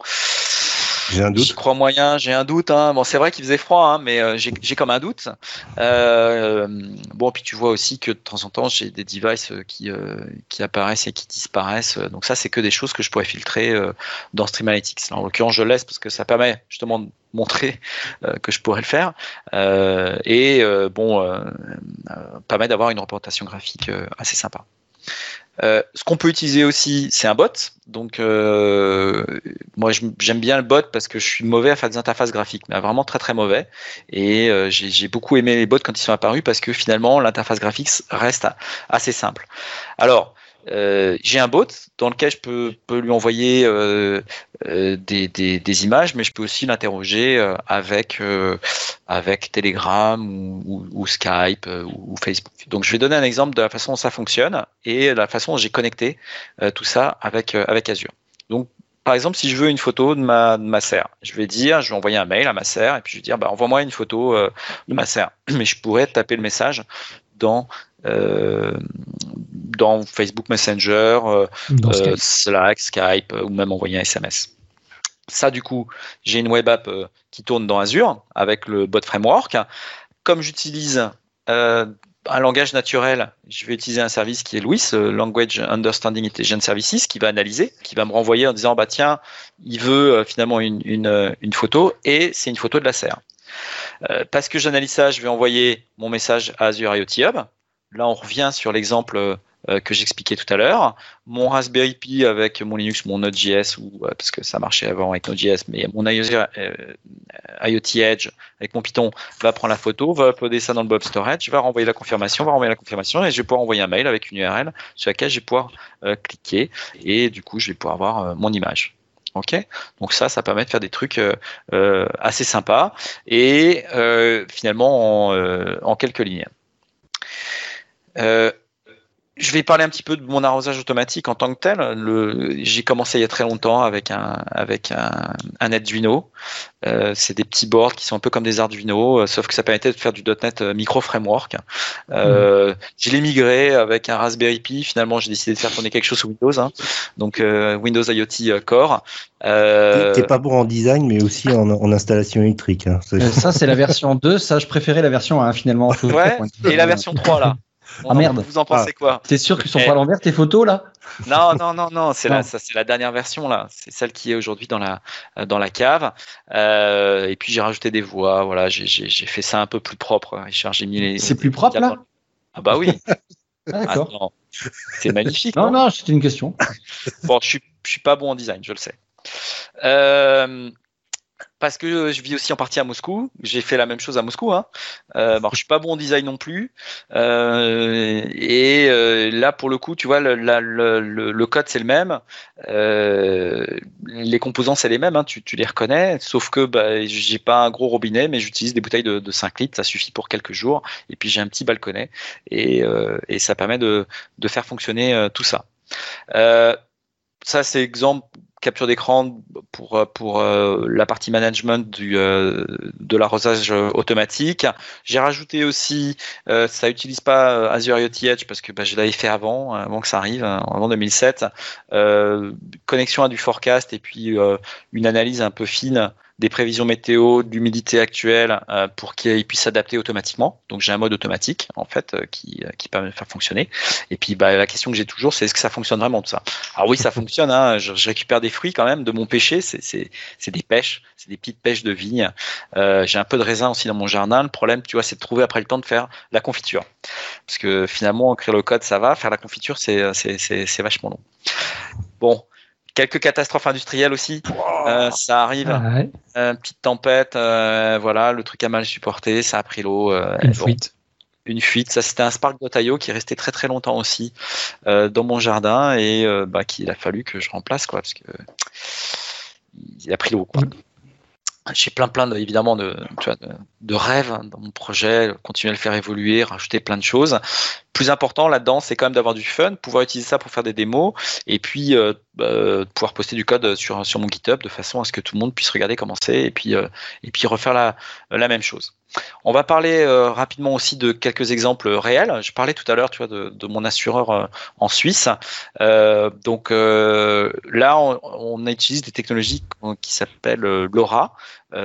J'ai un doute. Crois moyen, j'ai un doute. Hein. Bon, c'est vrai qu'il faisait froid, hein, mais euh, j'ai comme un doute. Euh, bon, puis tu vois aussi que de temps en temps, j'ai des devices qui, qui apparaissent et qui disparaissent. Donc ça, c'est que des choses que je pourrais filtrer dans Stream Analytics. en l'occurrence, je laisse parce que ça permet justement de montrer que je pourrais le faire. et bon, permet d'avoir une représentation graphique assez sympa. Euh, ce qu'on peut utiliser aussi, c'est un bot. Donc, euh, moi, j'aime bien le bot parce que je suis mauvais à faire des interfaces graphiques, mais vraiment très très mauvais. Et euh, j'ai beaucoup aimé les bots quand ils sont apparus parce que finalement, l'interface graphique reste assez simple. Alors, euh, j'ai un bot dans lequel je peux, lui envoyer euh, euh, des, images, mais je peux aussi l'interroger avec, avec Telegram ou, Skype ou, Facebook. Donc je vais donner un exemple de la façon dont ça fonctionne et la façon dont j'ai connecté tout ça avec, avec Azure. Donc par exemple, si je veux une photo de ma, ma serre, je vais dire, je vais envoyer un mail à ma serre et puis je vais dire, bah, envoie-moi une photo de ma serre. Mais je pourrais taper le message dans dans Facebook Messenger, euh, euh, Slack, Skype ou même envoyer un SMS. Ça, du coup, j'ai une web app qui tourne dans Azure avec le bot framework. Comme j'utilise un langage naturel, je vais utiliser un service qui est LUIS, Language Understanding Intelligence Services, qui va analyser, qui va me renvoyer en disant bah tiens, il veut finalement une, une, une photo et c'est une photo de la serre. parce que j'analyse ça, je vais envoyer mon message à Azure IoT Hub Là, on revient sur l'exemple euh, que j'expliquais tout à l'heure. Mon Raspberry Pi avec mon Linux, mon Node.js, ou euh, parce que ça marchait avant avec Node.js, mais mon IoT, euh, Edge avec mon Python va prendre la photo, va uploader ça dans le Bob Storage, va renvoyer la confirmation, va renvoyer la confirmation, et je vais pouvoir envoyer un mail avec une URL sur laquelle je vais pouvoir cliquer, et du coup, je vais pouvoir avoir mon image. Ok, donc ça, ça permet de faire des trucs assez sympas et finalement en quelques lignes. Euh, je vais parler un petit peu de mon arrosage automatique en tant que tel. J'ai commencé il y a très longtemps avec un avec un, un Arduino. Euh, c'est des petits boards qui sont un peu comme des Arduino, euh, sauf que ça permettait de faire du .NET Micro Framework. Euh, mmh. Je l'ai migré avec un Raspberry Pi. Finalement, j'ai décidé de faire tourner quelque chose sous Windows, hein. donc Windows IoT Core. T'es pas bon en design, mais aussi en, en installation électrique. Hein. ça, c'est la version 2. Ça, je préférais la version 1 finalement. Ouais, et la version 3 là ah merde. Vous en pensez ah. quoi T'es sûr qu'ils sont pas à l'envers tes photos là? Non, non, non, non. C'est la, ça, c'est la dernière version là. C'est celle qui est aujourd'hui dans la dans la cave. Euh, et puis j'ai rajouté des voix. Voilà, j'ai, fait ça un peu plus propre. J'ai mis les. C'est plus propre là? Ah bah oui. ah, d'accord. c'est magnifique. non, non, c'était une question. bon, je suis, je suis pas bon en design, je le sais. Euh, parce que je vis aussi en partie à Moscou. J'ai fait la même chose à Moscou. Hein. Euh, je suis pas bon en design non plus. Euh, et euh, là, pour le coup, tu vois, le, le, code c'est le même. Euh, les composants c'est les mêmes. Hein, tu, tu, les reconnais. Sauf que bah, j'ai pas un gros robinet, mais j'utilise des bouteilles de, de, 5 litres. Ça suffit pour quelques jours. Et puis j'ai un petit balconnet et, euh, et ça permet de, de faire fonctionner euh, tout ça. ça, c'est exemple capture d'écran pour pour euh, la partie management du euh, de l'arrosage automatique. J'ai rajouté aussi, euh, ça utilise pas Azure IoT Edge parce que bah, je l'avais fait avant, avant que ça arrive, hein, avant 2007. connexion à du forecast et puis une analyse un peu fine des prévisions météo, d'humidité actuelle euh, pour qu'ils puissent s'adapter automatiquement. Donc j'ai un mode automatique en fait euh, qui, euh, qui permet de faire fonctionner. Et puis bah, la question que j'ai toujours, c'est est-ce que ça fonctionne vraiment tout ça? Alors oui, ça fonctionne. Hein, je, récupère des fruits quand même de mon pêcher. C'est des pêches, c'est des petites pêches de vigne. Euh, j'ai un peu de raisin aussi dans mon jardin. Le problème, tu vois, c'est de trouver après le temps de faire la confiture. Parce que finalement, écrire le code, ça va. Faire la confiture, c'est vachement long. Bon, quelques catastrophes industrielles aussi. Euh, ça arrive. Ah euh, petite tempête, euh, voilà, le truc a mal supporté, ça a pris l'eau. une fuite. Une fuite. Ça, c'était un Spark.io qui est resté très très longtemps aussi dans mon jardin et bah, qu'il a fallu que je remplace quoi, parce que il a pris l'eau. J'ai plein plein de, évidemment de, de, rêves dans mon projet, continuer à le faire évoluer, rajouter plein de choses. Plus important là-dedans, c'est quand même d'avoir du fun, pouvoir utiliser ça pour faire des démos et puis euh, bah, pouvoir poster du code sur, sur mon GitHub de façon à ce que tout le monde puisse regarder comment c'est et puis, euh, et puis refaire la, la même chose. On va parler euh, rapidement aussi de quelques exemples réels. Je parlais tout à l'heure, tu vois, de, mon assureur euh, en Suisse. Euh, donc là, on, utilise des technologies qui s'appellent LoRa.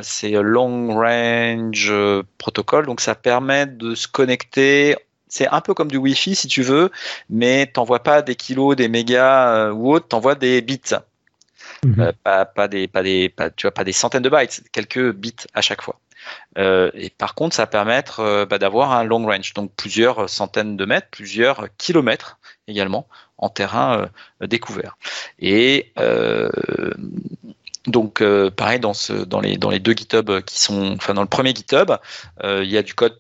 C'est Long Range Protocol. Donc ça permet de se connecter c'est un peu comme du Wi-Fi si tu veux, mais t'envoies pas des kilos, des mégas ou autres, t'envoies des bits. Mhm. pas, des, pas des, tu vois, pas des centaines de bytes, quelques bits à chaque fois. Euh, et par contre, ça va permettre euh, bah, d'avoir un long range, donc plusieurs centaines de mètres, plusieurs kilomètres également en terrain euh, découvert. Et donc pareil dans les deux GitHub qui sont enfin dans le premier GitHub il y a du code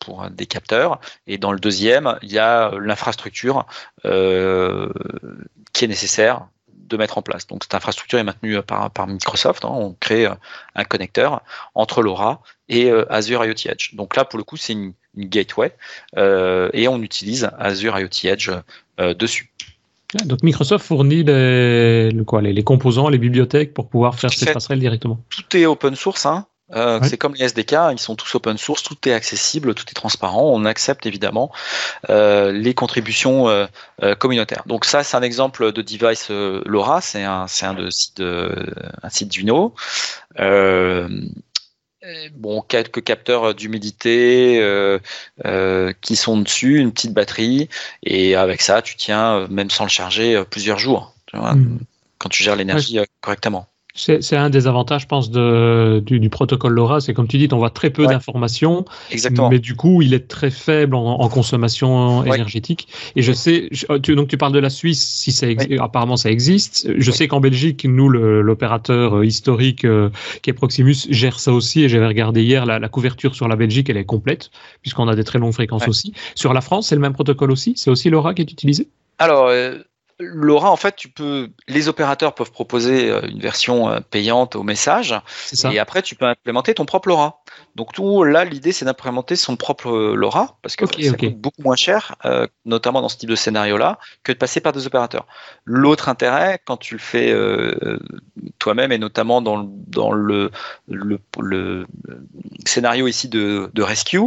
pour des capteurs et dans le deuxième il y a l'infrastructure qui est nécessaire de mettre en place. Donc cette infrastructure est maintenue par, par Microsoft. Hein. On crée euh, un connecteur entre LoRa et euh, Azure IoT Edge. Donc là, pour le coup, c'est une, gateway euh, et on utilise Azure IoT Edge dessus. Donc Microsoft fournit les, quoi, les, composants, les bibliothèques pour pouvoir faire ces passerelles directement. Tout est open source. Hein. Euh, c'est comme les SDK, ils sont tous open source, tout est accessible, tout est transparent. On accepte évidemment euh, les contributions euh, communautaires. Donc ça, c'est un exemple de device LoRa, c'est un, c'est un, de, site, un site d'Uno. bon, quelques capteurs d'humidité qui sont dessus, une petite batterie, et avec ça, tu tiens, même sans le charger, plusieurs jours. Hmm. Quand tu gères l'énergie correctement. C'est un des avantages, je pense, de, du, protocole LoRa. C'est comme tu dis, on voit très peu d'informations. Mais du coup, il est très faible en, consommation énergétique. Et je sais, tu, donc tu parles de la Suisse, si ça apparemment ça existe. Je sais qu'en Belgique, nous, l'opérateur euh, historique euh, qui est Proximus gère ça aussi. Et j'avais regardé hier, la, couverture sur la Belgique, elle est complète, puisqu'on a des très longues fréquences aussi. Sur la France, c'est le même protocole aussi? C'est aussi LoRa qui est utilisé? Alors, euh, Laura, en fait, tu peux, les opérateurs peuvent proposer euh, une version euh, payante au message, et après tu peux implémenter ton propre LoRa. Donc tout là, l'idée c'est d'implémenter son propre euh, LoRa parce que ça coûte beaucoup moins cher, notamment dans ce type de scénario-là, que de passer par des opérateurs. L'autre intérêt, quand tu le fais toi-même et notamment dans, dans le, le, scénario ici de, de, rescue,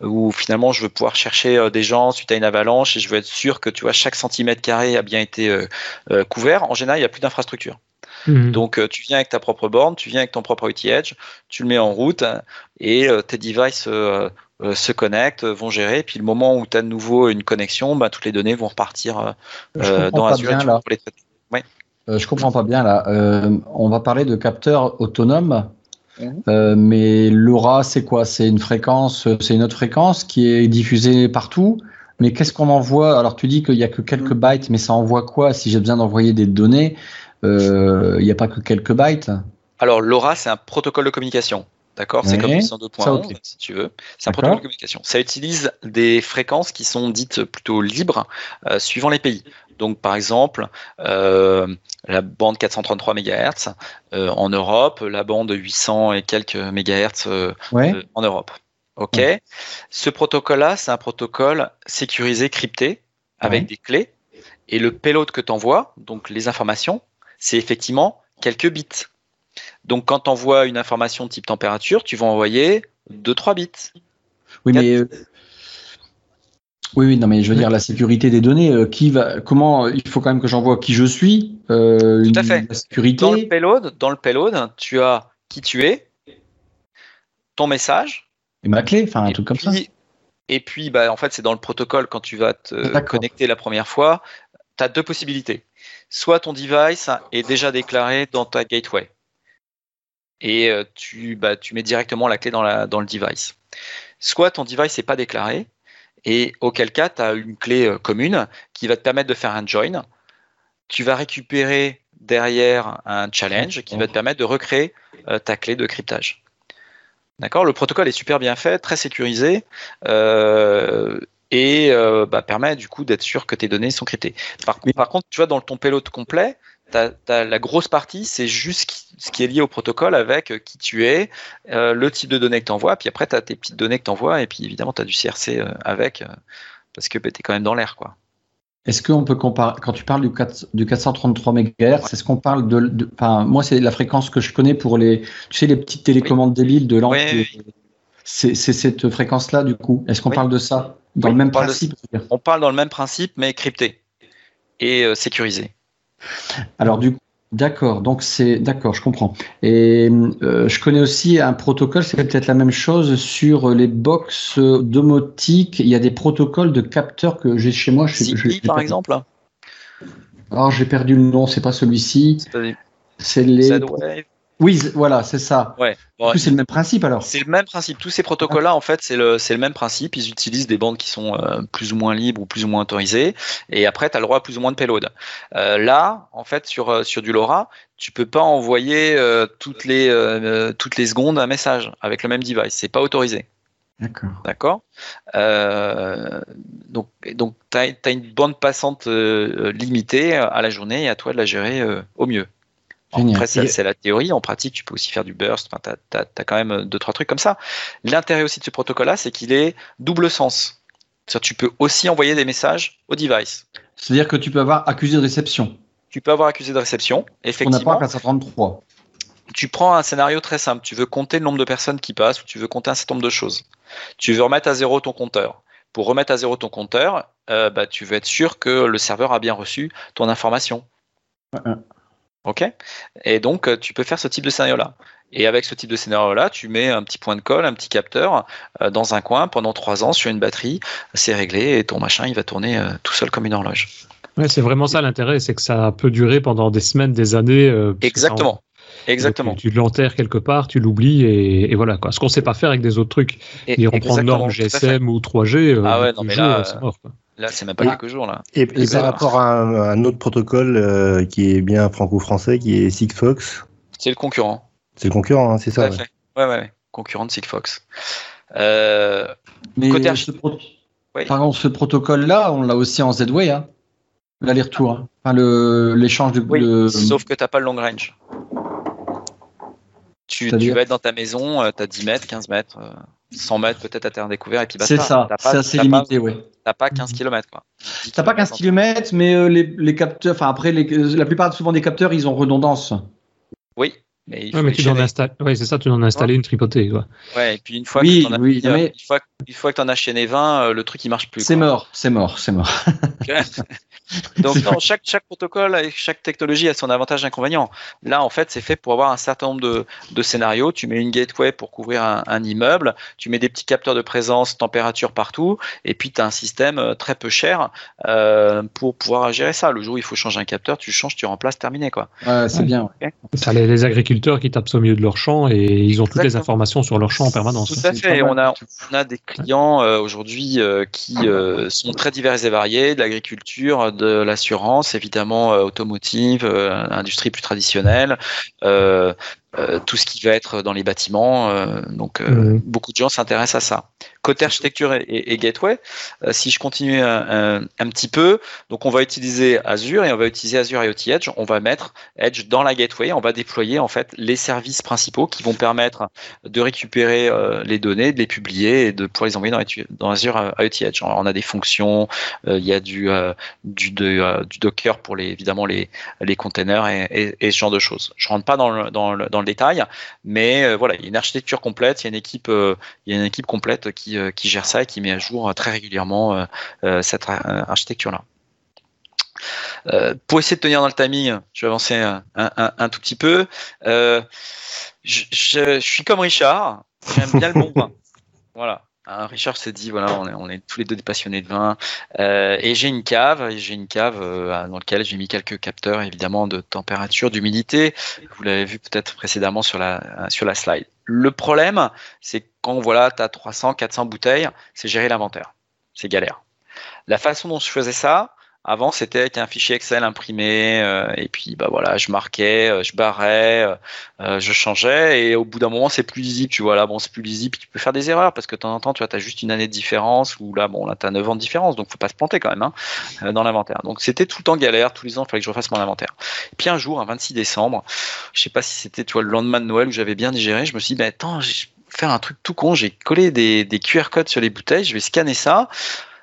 où finalement je veux pouvoir chercher des gens suite à une avalanche et je veux être sûr que tu vois chaque centimètre carré a bien été euh, euh, couvert, en général, il n'y a plus d'infrastructure. Mhm. Donc, euh, tu viens avec ta propre borne, tu viens avec ton propre outil Edge, tu le mets en route et tes devices se connectent, vont gérer. Puis, le moment où tu as de nouveau une connexion, bah, toutes les données vont repartir dans Azure. Bien, je comprends pas bien là. on va parler de capteurs autonomes. Mhm. mais LoRa, c'est quoi? C'est une fréquence, c'est une autre fréquence qui est diffusée partout? Mais qu'est-ce qu'on envoie? Alors tu dis qu'il n'y a que quelques mm. bytes, mais ça envoie quoi? Si j'ai besoin d'envoyer des données, euh, il n'y a pas que quelques bytes? Alors LoRa, c'est un protocole de communication. D'accord? C'est comme le 102.11, si tu veux. C'est un protocole de communication. Ça utilise des fréquences qui sont dites plutôt libres euh, suivant les pays. Donc, par exemple, euh, la bande 433 MHz en Europe, la bande 800 et quelques MHz en Europe. OK. Ce protocole-là, c'est un protocole sécurisé, crypté, avec des clés. Et le payload que tu envoies, donc les informations, c'est effectivement quelques bits. Donc quand tu envoies une information de type température, tu vas envoyer 2-3 bits. Oui, mais. Euh, oui, oui, non, mais je veux dire la sécurité des données. Euh, qui va, comment il faut quand même que j'envoie qui je suis. Euh, Tout à fait. La sécurité. Dans le payload, dans le payload, tu as qui tu es, ton message, et ma clé, enfin un truc comme ça. Et puis, bah, en fait, c'est dans le protocole quand tu vas te connecter la première fois, tu as deux possibilités. Soit ton device est déjà déclaré dans ta gateway et euh, tu, bah, tu mets directement la clé dans, la, dans le device. Soit ton device n'est pas déclaré et auquel cas tu as une clé euh, commune qui va te permettre de faire un join. Tu vas récupérer derrière un challenge qui va te permettre de recréer euh, ta clé de cryptage. D'accord? Le protocole est super bien fait, très sécurisé. Euh, et euh, bah, permet du coup d'être sûr que tes données sont cryptées. Par, par contre, tu vois, dans ton payload complet, la grosse partie, c'est juste ce qui est lié au protocole avec euh, qui tu es, le type de données que tu envoies, puis après, tu as tes petites données que tu envoies, et puis évidemment, tu as du CRC avec, parce que bah, tu es quand même dans l'air. quoi. Est-ce qu'on peut comparer, quand tu parles du, 4, du 433 MHz, est-ce qu'on parle de, enfin, moi c'est la fréquence que je connais pour les, tu sais, les petites télécommandes débiles de lampe. C'est cette fréquence-là, du coup. Est-ce qu'on parle de ça Dans le même principe On parle dans le même principe, mais crypté et euh, sécurisé. Alors, du coup, D'accord, donc c'est d'accord, je comprends. Et euh, je connais aussi un protocole, c'est peut-être la même chose sur les box domotiques. Il y a des protocoles de capteurs que j'ai chez moi. Je, Zigbee, par exemple. Alors j'ai perdu le nom, c'est pas celui-ci. C'est les. Oui, voilà, c'est ça. Ouais. c'est le même principe alors. C'est le même principe. Tous ces protocoles-là, en fait, c'est le, le, même principe. Ils utilisent des bandes qui sont euh, plus ou moins libres ou plus ou moins autorisées. Et après, tu as le droit à plus ou moins de payload. Euh, là, en fait, sur, euh, sur du LoRa, tu peux pas envoyer toutes, les, toutes les secondes un message avec le même device. C'est pas autorisé. D'accord. D'accord? donc, donc tu as, as, une bande passante limitée à la journée et à toi de la gérer au mieux. Après, c'est la théorie. En pratique, tu peux aussi faire du burst. Enfin, tu as, quand même deux, trois trucs comme ça. L'intérêt aussi de ce protocole-là, c'est qu'il est double sens. tu peux aussi envoyer des messages au device. C'est-à-dire que tu peux avoir accusé de réception. Tu peux avoir accusé de réception, effectivement. On n'a pas 433. Tu prends un scénario très simple. Tu veux compter le nombre de personnes qui passent ou tu veux compter un certain nombre de choses. Tu veux remettre à zéro ton compteur. Pour remettre à zéro ton compteur, euh, bah, tu veux être sûr que le serveur a bien reçu ton information. Ok Et donc, euh, tu peux faire ce type de scénario-là. Et avec ce type de scénario-là, tu mets un petit point de colle, un petit capteur euh, dans un coin pendant trois ans sur une batterie, c'est réglé et ton machin, il va tourner euh, tout seul comme une horloge. Ouais, c'est vraiment ça l'intérêt, c'est que ça peut durer pendant des semaines, des années. Exactement. Exactement. Tu, l'enterres quelque part, tu l'oublies et, voilà quoi. Ce qu'on sait pas faire avec des autres trucs. Et, on prend norme GSM ou 3G. ah ouais, non mais là, c'est mort. Quoi. Là, c'est même pas quelques jours là. Et, par rapport à un, autre protocole euh, qui est bien franco-français, qui est Sigfox. C'est le concurrent. C'est le concurrent, hein, c'est ça. Ouais. ouais, ouais, concurrent de Sigfox. Euh, Mais côté ce, ce protocole-là, on l'a aussi en Z-Way, hein l'aller-retour, hein. enfin, l'échange de, oui, Sauf que tu n'as pas le long range. Tu, tu, vas être dans ta maison, euh, tu as 10 mètres, 15 mètres. 100 mètres peut-être à terre découvert et puis C'est ça, c'est assez limité, ouais. T'as pas 15 km quoi. T'as pas 15 km, mais euh, les, les, capteurs, enfin après, les, la plupart souvent des capteurs, ils ont redondance. Oui, mais, il ouais, mais tu en installes, ouais, c'est ça, tu en as installé une tripotée. Quoi. Ouais, et puis une fois que tu en as, oui, mais... une, fois, une fois que tu en as chaîné 20, euh, le truc il marche plus. C'est mort, c'est mort, c'est mort. Donc chaque, chaque protocole et chaque technologie a son avantage et inconvénient. Là, en fait, c'est fait pour avoir un certain nombre de, de scénarios. Tu mets une gateway pour couvrir un, un, immeuble, tu mets des petits capteurs de présence, température partout, et puis tu as un système euh, très peu cher euh, pour pouvoir gérer ça. Le jour où il faut changer un capteur, tu changes, tu remplaces, terminé. Quoi. Ouais, c'est bien. Ça, les, les, agriculteurs qui tapent au milieu de leur champ et ils ont toutes les informations sur leur champ en permanence. Tout à fait. On a, on a des clients euh, aujourd'hui euh, qui euh, sont très divers et variés, de l'agriculture, de l'assurance, évidemment euh, automotive, euh, industrie plus traditionnelle, euh, tout ce qui va être dans les bâtiments. donc mmh. beaucoup de gens s'intéressent à ça. Côté architecture et, gateway, euh, si je continue un, petit peu, donc on va utiliser Azure et on va utiliser Azure IoT Edge. On va mettre Edge dans la gateway. On va déployer en fait les services principaux qui vont permettre de récupérer euh, les données, de les publier et de pouvoir les envoyer dans, Azure euh, IoT Edge. on a des fonctions, il y a du, du, du, Docker pour les, évidemment les, les containers et, ce genre de choses. Je rentre pas dans le, dans le, dans le détail, mais voilà, il y a une architecture complète, il y a une équipe, il y a une équipe complète qui euh, qui, gère ça et qui met à jour euh, très régulièrement euh, cette architecture-là. pour essayer de tenir dans le timing, je vais avancer un, tout petit peu. Je, suis comme Richard, j'aime bien le bon vin. Voilà. Hein, Richard s'est dit voilà, on est, tous les deux des passionnés de vin et j'ai une cave, j'ai une cave dans laquelle j'ai mis quelques capteurs évidemment de température, d'humidité. Vous l'avez vu peut-être précédemment sur la sur la slide. Le problème, c'est quand voilà, tu as 300, 400 bouteilles, c'est gérer l'inventaire. C'est galère. La façon dont je faisais ça, avant, c'était avec un fichier Excel imprimé, euh, et puis bah voilà, je marquais, euh, je barrais, euh, je changeais, et au bout d'un moment, c'est plus lisible, tu vois, là, bon, c'est plus lisible, puis tu peux faire des erreurs, parce que de temps en temps, tu vois, as juste une année de différence, ou là, bon, là, tu as 9 ans de différence, donc faut pas se planter quand même, hein, dans l'inventaire. Donc c'était tout le temps galère, tous les ans, il fallait que je refasse mon inventaire. Puis un jour, un 26 décembre, je sais pas si c'était, le lendemain de Noël où j'avais bien digéré, je me suis dit, bah, attends, faire un truc tout con. J'ai collé des, QR codes sur les bouteilles. Je vais scanner ça.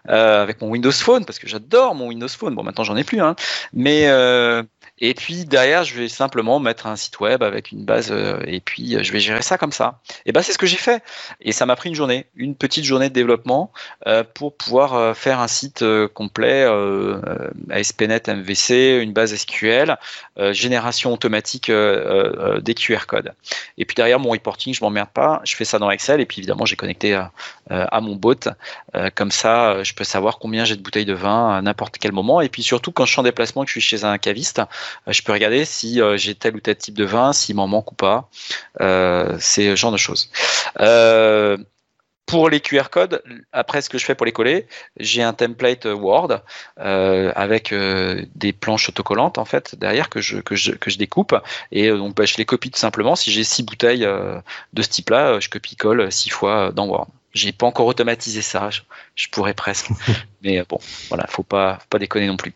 Euh, avec mon Windows Phone parce que j'adore mon Windows Phone. Bon, maintenant j'en ai plus, hein. mais euh, Et puis derrière, je vais simplement mettre un site web avec une base euh, et puis euh, je vais gérer ça comme ça. Et ben c'est ce que j'ai fait. Et ça m'a pris une journée, une petite journée de développement euh, pour pouvoir faire un site complet ASP.NET MVC, une base SQL, génération automatique des QR codes. Et puis derrière mon reporting, je m'emmerde pas, je fais ça dans Excel et puis évidemment j'ai connecté à, à mon bot. comme ça, je peux savoir combien j'ai de bouteilles de vin à n'importe quel moment. Et puis surtout quand je suis en déplacement, que je suis chez un caviste, euh, je peux regarder si euh, j'ai tel ou tel type de vin, s'il m'en manque ou pas. Euh, c'est ce genre de choses. Pour les QR codes, après ce que je fais pour les coller, j'ai un template Word avec des planches autocollantes en fait derrière que je, que je, que je découpe et donc bah, je les copie tout simplement. Si j'ai six bouteilles de ce type-là, je copie-colle six fois dans Word. J'ai pas encore automatisé ça, je, pourrais presque. Mais euh, bon, voilà, faut pas, faut pas déconner non plus.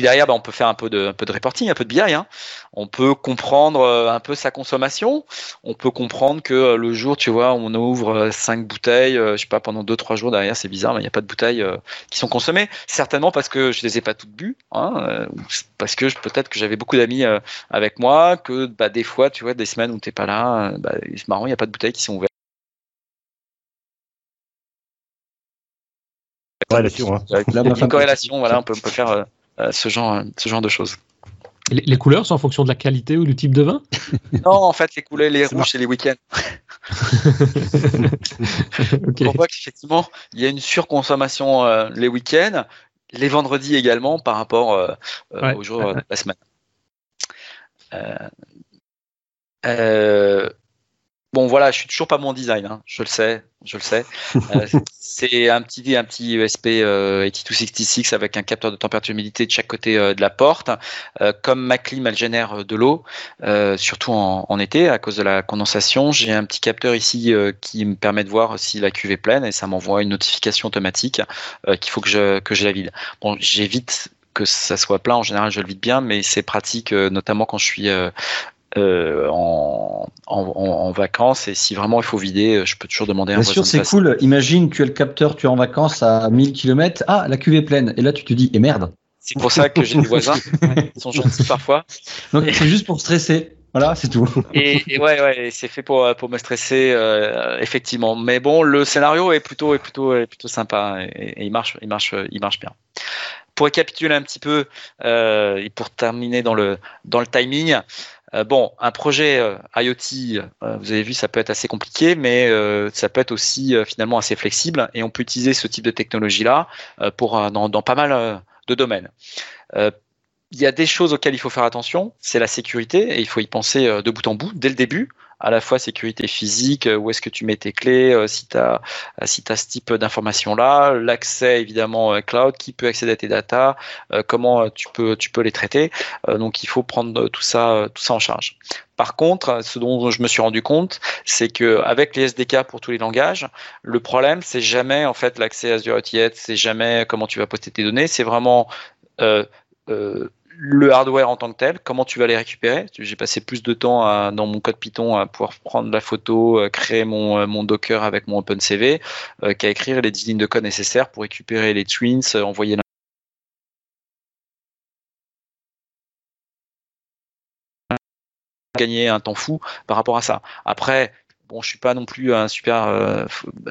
Puis derrière, bah, on peut faire un peu de, un peu de reporting, un peu de BI. Hein. On peut comprendre euh, un peu sa consommation. On peut comprendre que euh, le jour, tu vois, on ouvre cinq bouteilles, je sais pas, pendant deux trois jours derrière, c'est bizarre, mais il n'y a pas de bouteilles qui sont consommées. Certainement parce que je les ai pas toutes bues, hein, parce que peut-être que j'avais beaucoup d'amis avec moi, que bah, des fois, tu vois, des semaines où t'es pas là, bah, c'est marrant, il n'y a pas de bouteilles qui sont ouvertes. Hein. une corrélation, voilà, on peut, on peut faire euh, euh, ce, genre, ce genre de choses. Les, couleurs sont en fonction de la qualité ou du type de vin Non, en fait, les couleurs, les rouges, c'est les week-ends. On voit qu'effectivement, il y a une surconsommation euh, les week-ends, les vendredis également par rapport euh, euh, aux jours de la semaine. Bon, voilà, je suis toujours pas mon design, hein, je le sais, je le sais. C'est un petit, un petit ESP euh, 8266 avec un capteur de température humidité de chaque côté euh, de la porte. Euh, comme ma clim, elle génère de l'eau, euh, surtout en, en, été à cause de la condensation. J'ai un petit capteur ici qui me permet de voir si la cuve est pleine et ça m'envoie une notification automatique qu'il faut que je, que je la vide. Bon, j'évite que ça soit plein. En général, je le vide bien, mais c'est pratique, notamment quand je suis euh, en, en, vacances et si vraiment il faut vider, je peux toujours demander Bien sûr, c'est cool. Imagine, tu as le capteur, tu es en vacances à 1000 km. Ah, la cuve est pleine. Et là, tu te dis, et eh merde. C'est pour ça que j'ai des voisins. Ils sont gentils parfois. Donc, c'est juste pour stresser. Voilà, c'est tout. Et, ouais, ouais, c'est fait pour, pour me stresser, euh, effectivement. Mais bon, le scénario est plutôt, est plutôt, est plutôt sympa et, il marche, il marche, il marche bien. Pour récapituler un petit peu euh, et pour terminer dans le dans le timing, euh, bon, un projet euh, IoT, euh, vous avez vu, ça peut être assez compliqué, mais ça peut être aussi finalement assez flexible et on peut utiliser ce type de technologie-là pour dans, dans, pas mal de domaines. Il y a des choses auxquelles il faut faire attention, c'est la sécurité et il faut y penser de bout en bout dès le début à la fois sécurité physique, euh, où est-ce que tu mets tes clés, euh, si tu as, euh, si ce type d'informations-là, l'accès évidemment cloud, qui peut accéder à tes data, comment tu peux, tu peux les traiter. donc il faut prendre tout ça, tout ça en charge. Par contre, ce dont je me suis rendu compte, c'est que avec les SDK pour tous les langages, le problème c'est jamais en fait l'accès à Azure ATS, c'est jamais comment tu vas poster tes données, c'est vraiment le hardware en tant que tel, comment tu vas les récupérer? J'ai passé plus de temps dans mon code Python à pouvoir prendre la photo, euh, créer mon, euh, mon Docker avec mon OpenCV, euh, qu'à écrire les 10 lignes de code nécessaires pour récupérer les twins, envoyer gagner un temps fou par rapport à ça. Après, bon, je suis pas non plus un super euh,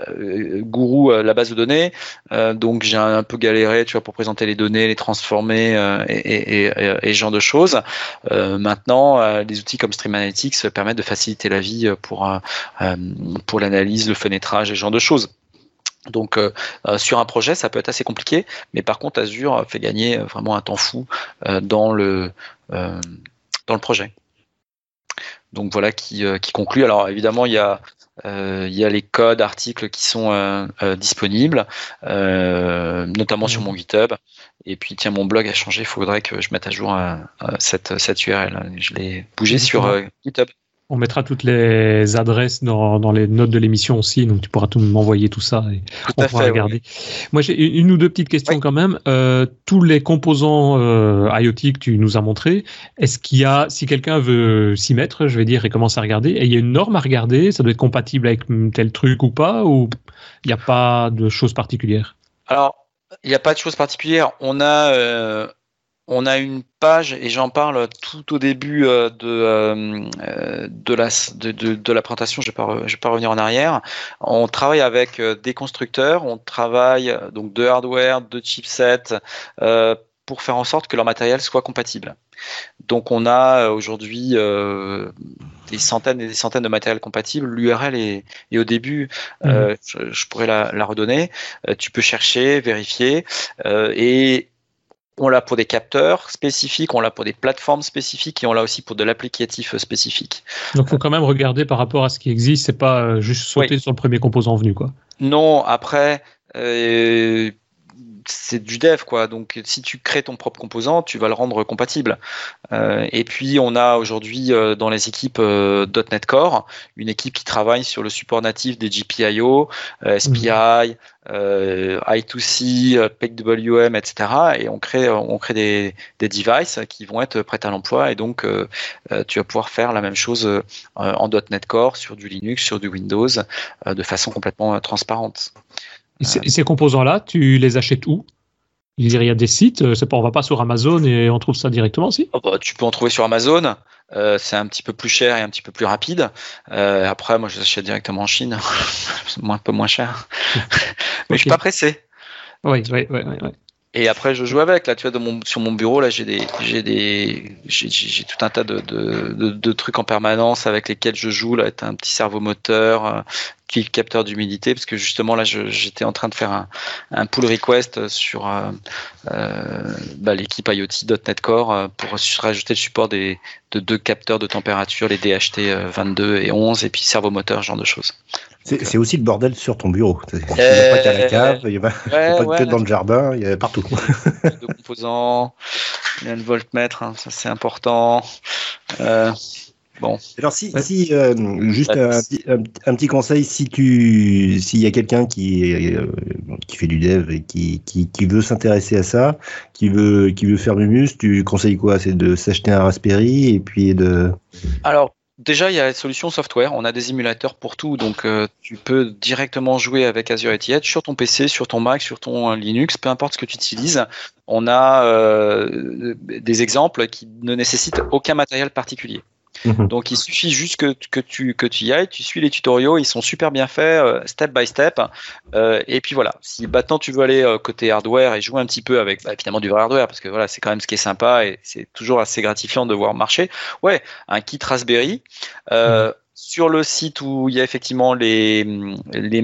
euh, gourou à la base de données, euh, donc j'ai un peu galéré, tu vois, pour présenter les données, les transformer et, et, ce genre de choses. maintenant, les outils comme Stream Analytics permettent de faciliter la vie pour pour l'analyse, le fenêtrage et ce genre de choses. Donc sur un projet, ça peut être assez compliqué, mais par contre Azure fait gagner vraiment un temps fou dans le dans le projet. Donc voilà qui, euh, qui conclut. Alors évidemment, il y a euh, il y a les codes, articles qui sont euh, disponibles, notamment sur mon GitHub. Et puis, tiens, mon blog a changé. Il faudrait que je mette à jour cette, cette URL. Je l'ai bougé sur GitHub. On mettra toutes les adresses dans, dans les notes de l'émission aussi, donc tu pourras tout m'envoyer tout ça et on pourra regarder. Moi, j'ai une ou deux petites questions quand même. Euh, tous les composants euh, IoT que tu nous as montrés, est-ce qu'il y a, si quelqu'un veut s'y mettre, je vais dire, et commencer à regarder, et il y a une norme à regarder, ça doit être compatible avec tel truc ou pas, ou il n'y a pas de choses particulières? Alors, il n'y a pas de choses particulières. On a, euh, on a une page et j'en parle tout au début de, de, la, de, de, la présentation. Je ne vais, vais, pas revenir en arrière. On travaille avec des constructeurs, on travaille donc de hardware, de chipsets pour faire en sorte que leur matériel soit compatible. Donc on a euh, aujourd'hui euh, des centaines et des centaines de matériels compatibles. L'URL est, au début, euh, mhm. je, pourrais la, redonner. tu peux chercher, vérifier et on l'a pour des capteurs spécifiques, on l'a pour des plateformes spécifiques et on l'a aussi pour de l'applicatif spécifique. Donc il faut quand même regarder par rapport à ce qui existe, c'est pas juste sauter sur le premier composant venu quoi. Non, après c'est du dev quoi. Donc si tu crées ton propre composant, tu vas le rendre compatible. Euh, et puis on a aujourd'hui euh, dans les équipes euh, .NET Core une équipe qui travaille sur le support natif des GPIO, SPI, I2C, PWM, etc. Et on crée on crée des, des devices qui vont être prêts à l'emploi et donc tu vas pouvoir faire la même chose en .NET Core sur du Linux, sur du Windows de façon complètement transparente. Et, ces composants-là, tu les achètes où? Il y a des sites, euh, c'est pas, on va pas sur Amazon et on trouve ça directement aussi oh, bah, Tu peux en trouver sur Amazon, euh, c'est un petit peu plus cher et un petit peu plus rapide. Euh, après, moi je les achète directement en Chine, c'est un peu moins cher. Mais je suis pas pressé. Oui, oui, oui. oui, Et après, je joue avec. Là, tu vois, mon, sur mon bureau, là, j'ai des, j'ai des, j'ai, tout un tas de, de, de, trucs en permanence avec lesquels je joue. Là, t'as un petit cerveau moteur, capteur d'humidité parce que justement là j'étais en train de faire un, un pull request sur euh, euh, bah, l'équipe IoT.NET Core euh, pour rajouter le support des, de deux capteurs de température, les DHT 22 et 11 et puis servomoteur, ce genre de choses. C'est aussi le bordel sur ton bureau. Il n'y a pas qu'à la cave, il n'y a pas, que dans le jardin, il y a partout. Deux composants, il y a le voltmètre, hein, ça c'est important. Euh, Bon. Alors si, si euh, juste un, un, petit conseil, si tu, s'il y a quelqu'un qui euh, qui fait du dev et qui, qui, qui veut s'intéresser à ça, qui veut qui veut faire Mumus, tu conseilles quoi? C'est de s'acheter un Raspberry et puis de. Alors Déjà, il y a la solution software. On a des émulateurs pour tout, donc euh, tu peux directement jouer avec Azure Etihad sur ton PC, sur ton Mac, sur ton Linux, peu importe ce que tu utilises. On a euh, des exemples qui ne nécessitent aucun matériel particulier. Mhm. Donc il suffit juste que, que, tu, que tu y ailles, tu suis les tutoriaux, ils sont super bien faits, euh, step by step. Euh, et puis voilà, si maintenant tu veux aller euh, côté hardware et jouer un petit peu avec bah, évidemment du vrai hardware, parce que voilà, c'est quand même ce qui est sympa et c'est toujours assez gratifiant de voir marcher. Ouais, un kit Raspberry. Mhm sur le site où il y a effectivement les, les,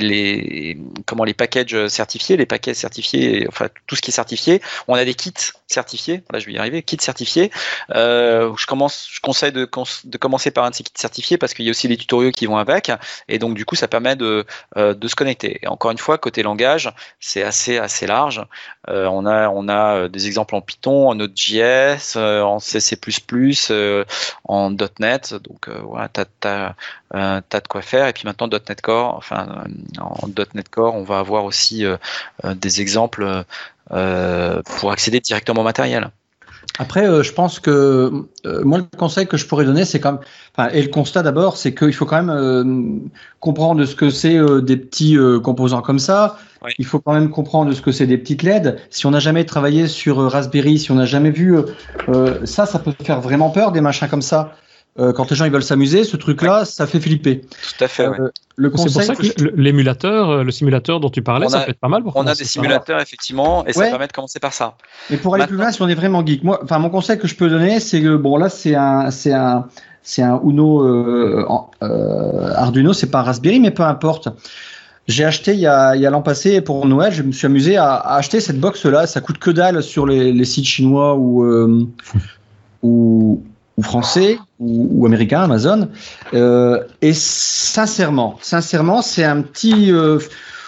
les, comment, les packages certifiés, les paquets certifiés, enfin tout ce qui est certifié, on a des kits certifiés. Là, je vais y arriver. Kits certifiés. Euh, je commence, je conseille de, de, commencer par un de ces kits certifiés parce qu'il y a aussi les tutoriaux qui vont avec, et donc du coup, ça permet de, euh, de se connecter. Encore une fois, côté langage, c'est assez assez large. Euh, on a on a des exemples en Python, en Node.js, en C++, en .NET. Donc voilà, tu as, as, de quoi faire. Et puis maintenant, .NET Core, enfin, en .NET Core, on va avoir aussi euh, euh, des exemples euh, pour accéder directement au matériel. Après, je pense que moi, le conseil que je pourrais donner, c'est quand même, et le constat d'abord, c'est qu'il faut quand même comprendre ce que c'est des petits composants comme ça. Il faut quand même comprendre ce que c'est des petites LED. Si on n'a jamais travaillé sur Raspberry, si on n'a jamais vu ça, ça peut faire vraiment peur des machins comme ça. Euh, quand les gens ils veulent s'amuser, ce truc-là, ça fait flipper. Tout à fait. Euh, le c'est pour ça que, l'émulateur, euh, le simulateur dont tu parlais, ça peut être pas mal. Pour on a des simulateurs effectivement, et ça permet de commencer par ça. Et pour aller plus loin, si on est vraiment geek, moi, enfin mon conseil que je peux donner, c'est que bon là, c'est un, c'est un, c'est un Uno Arduino, c'est pas un Raspberry, mais peu importe. J'ai acheté il y a, il y a l'an passé pour Noël, je me suis amusé à, acheter cette box là. Ça coûte que dalle sur les, les sites chinois ou ou français ou, américain, Amazon. Euh, et sincèrement, sincèrement, c'est un petit, euh,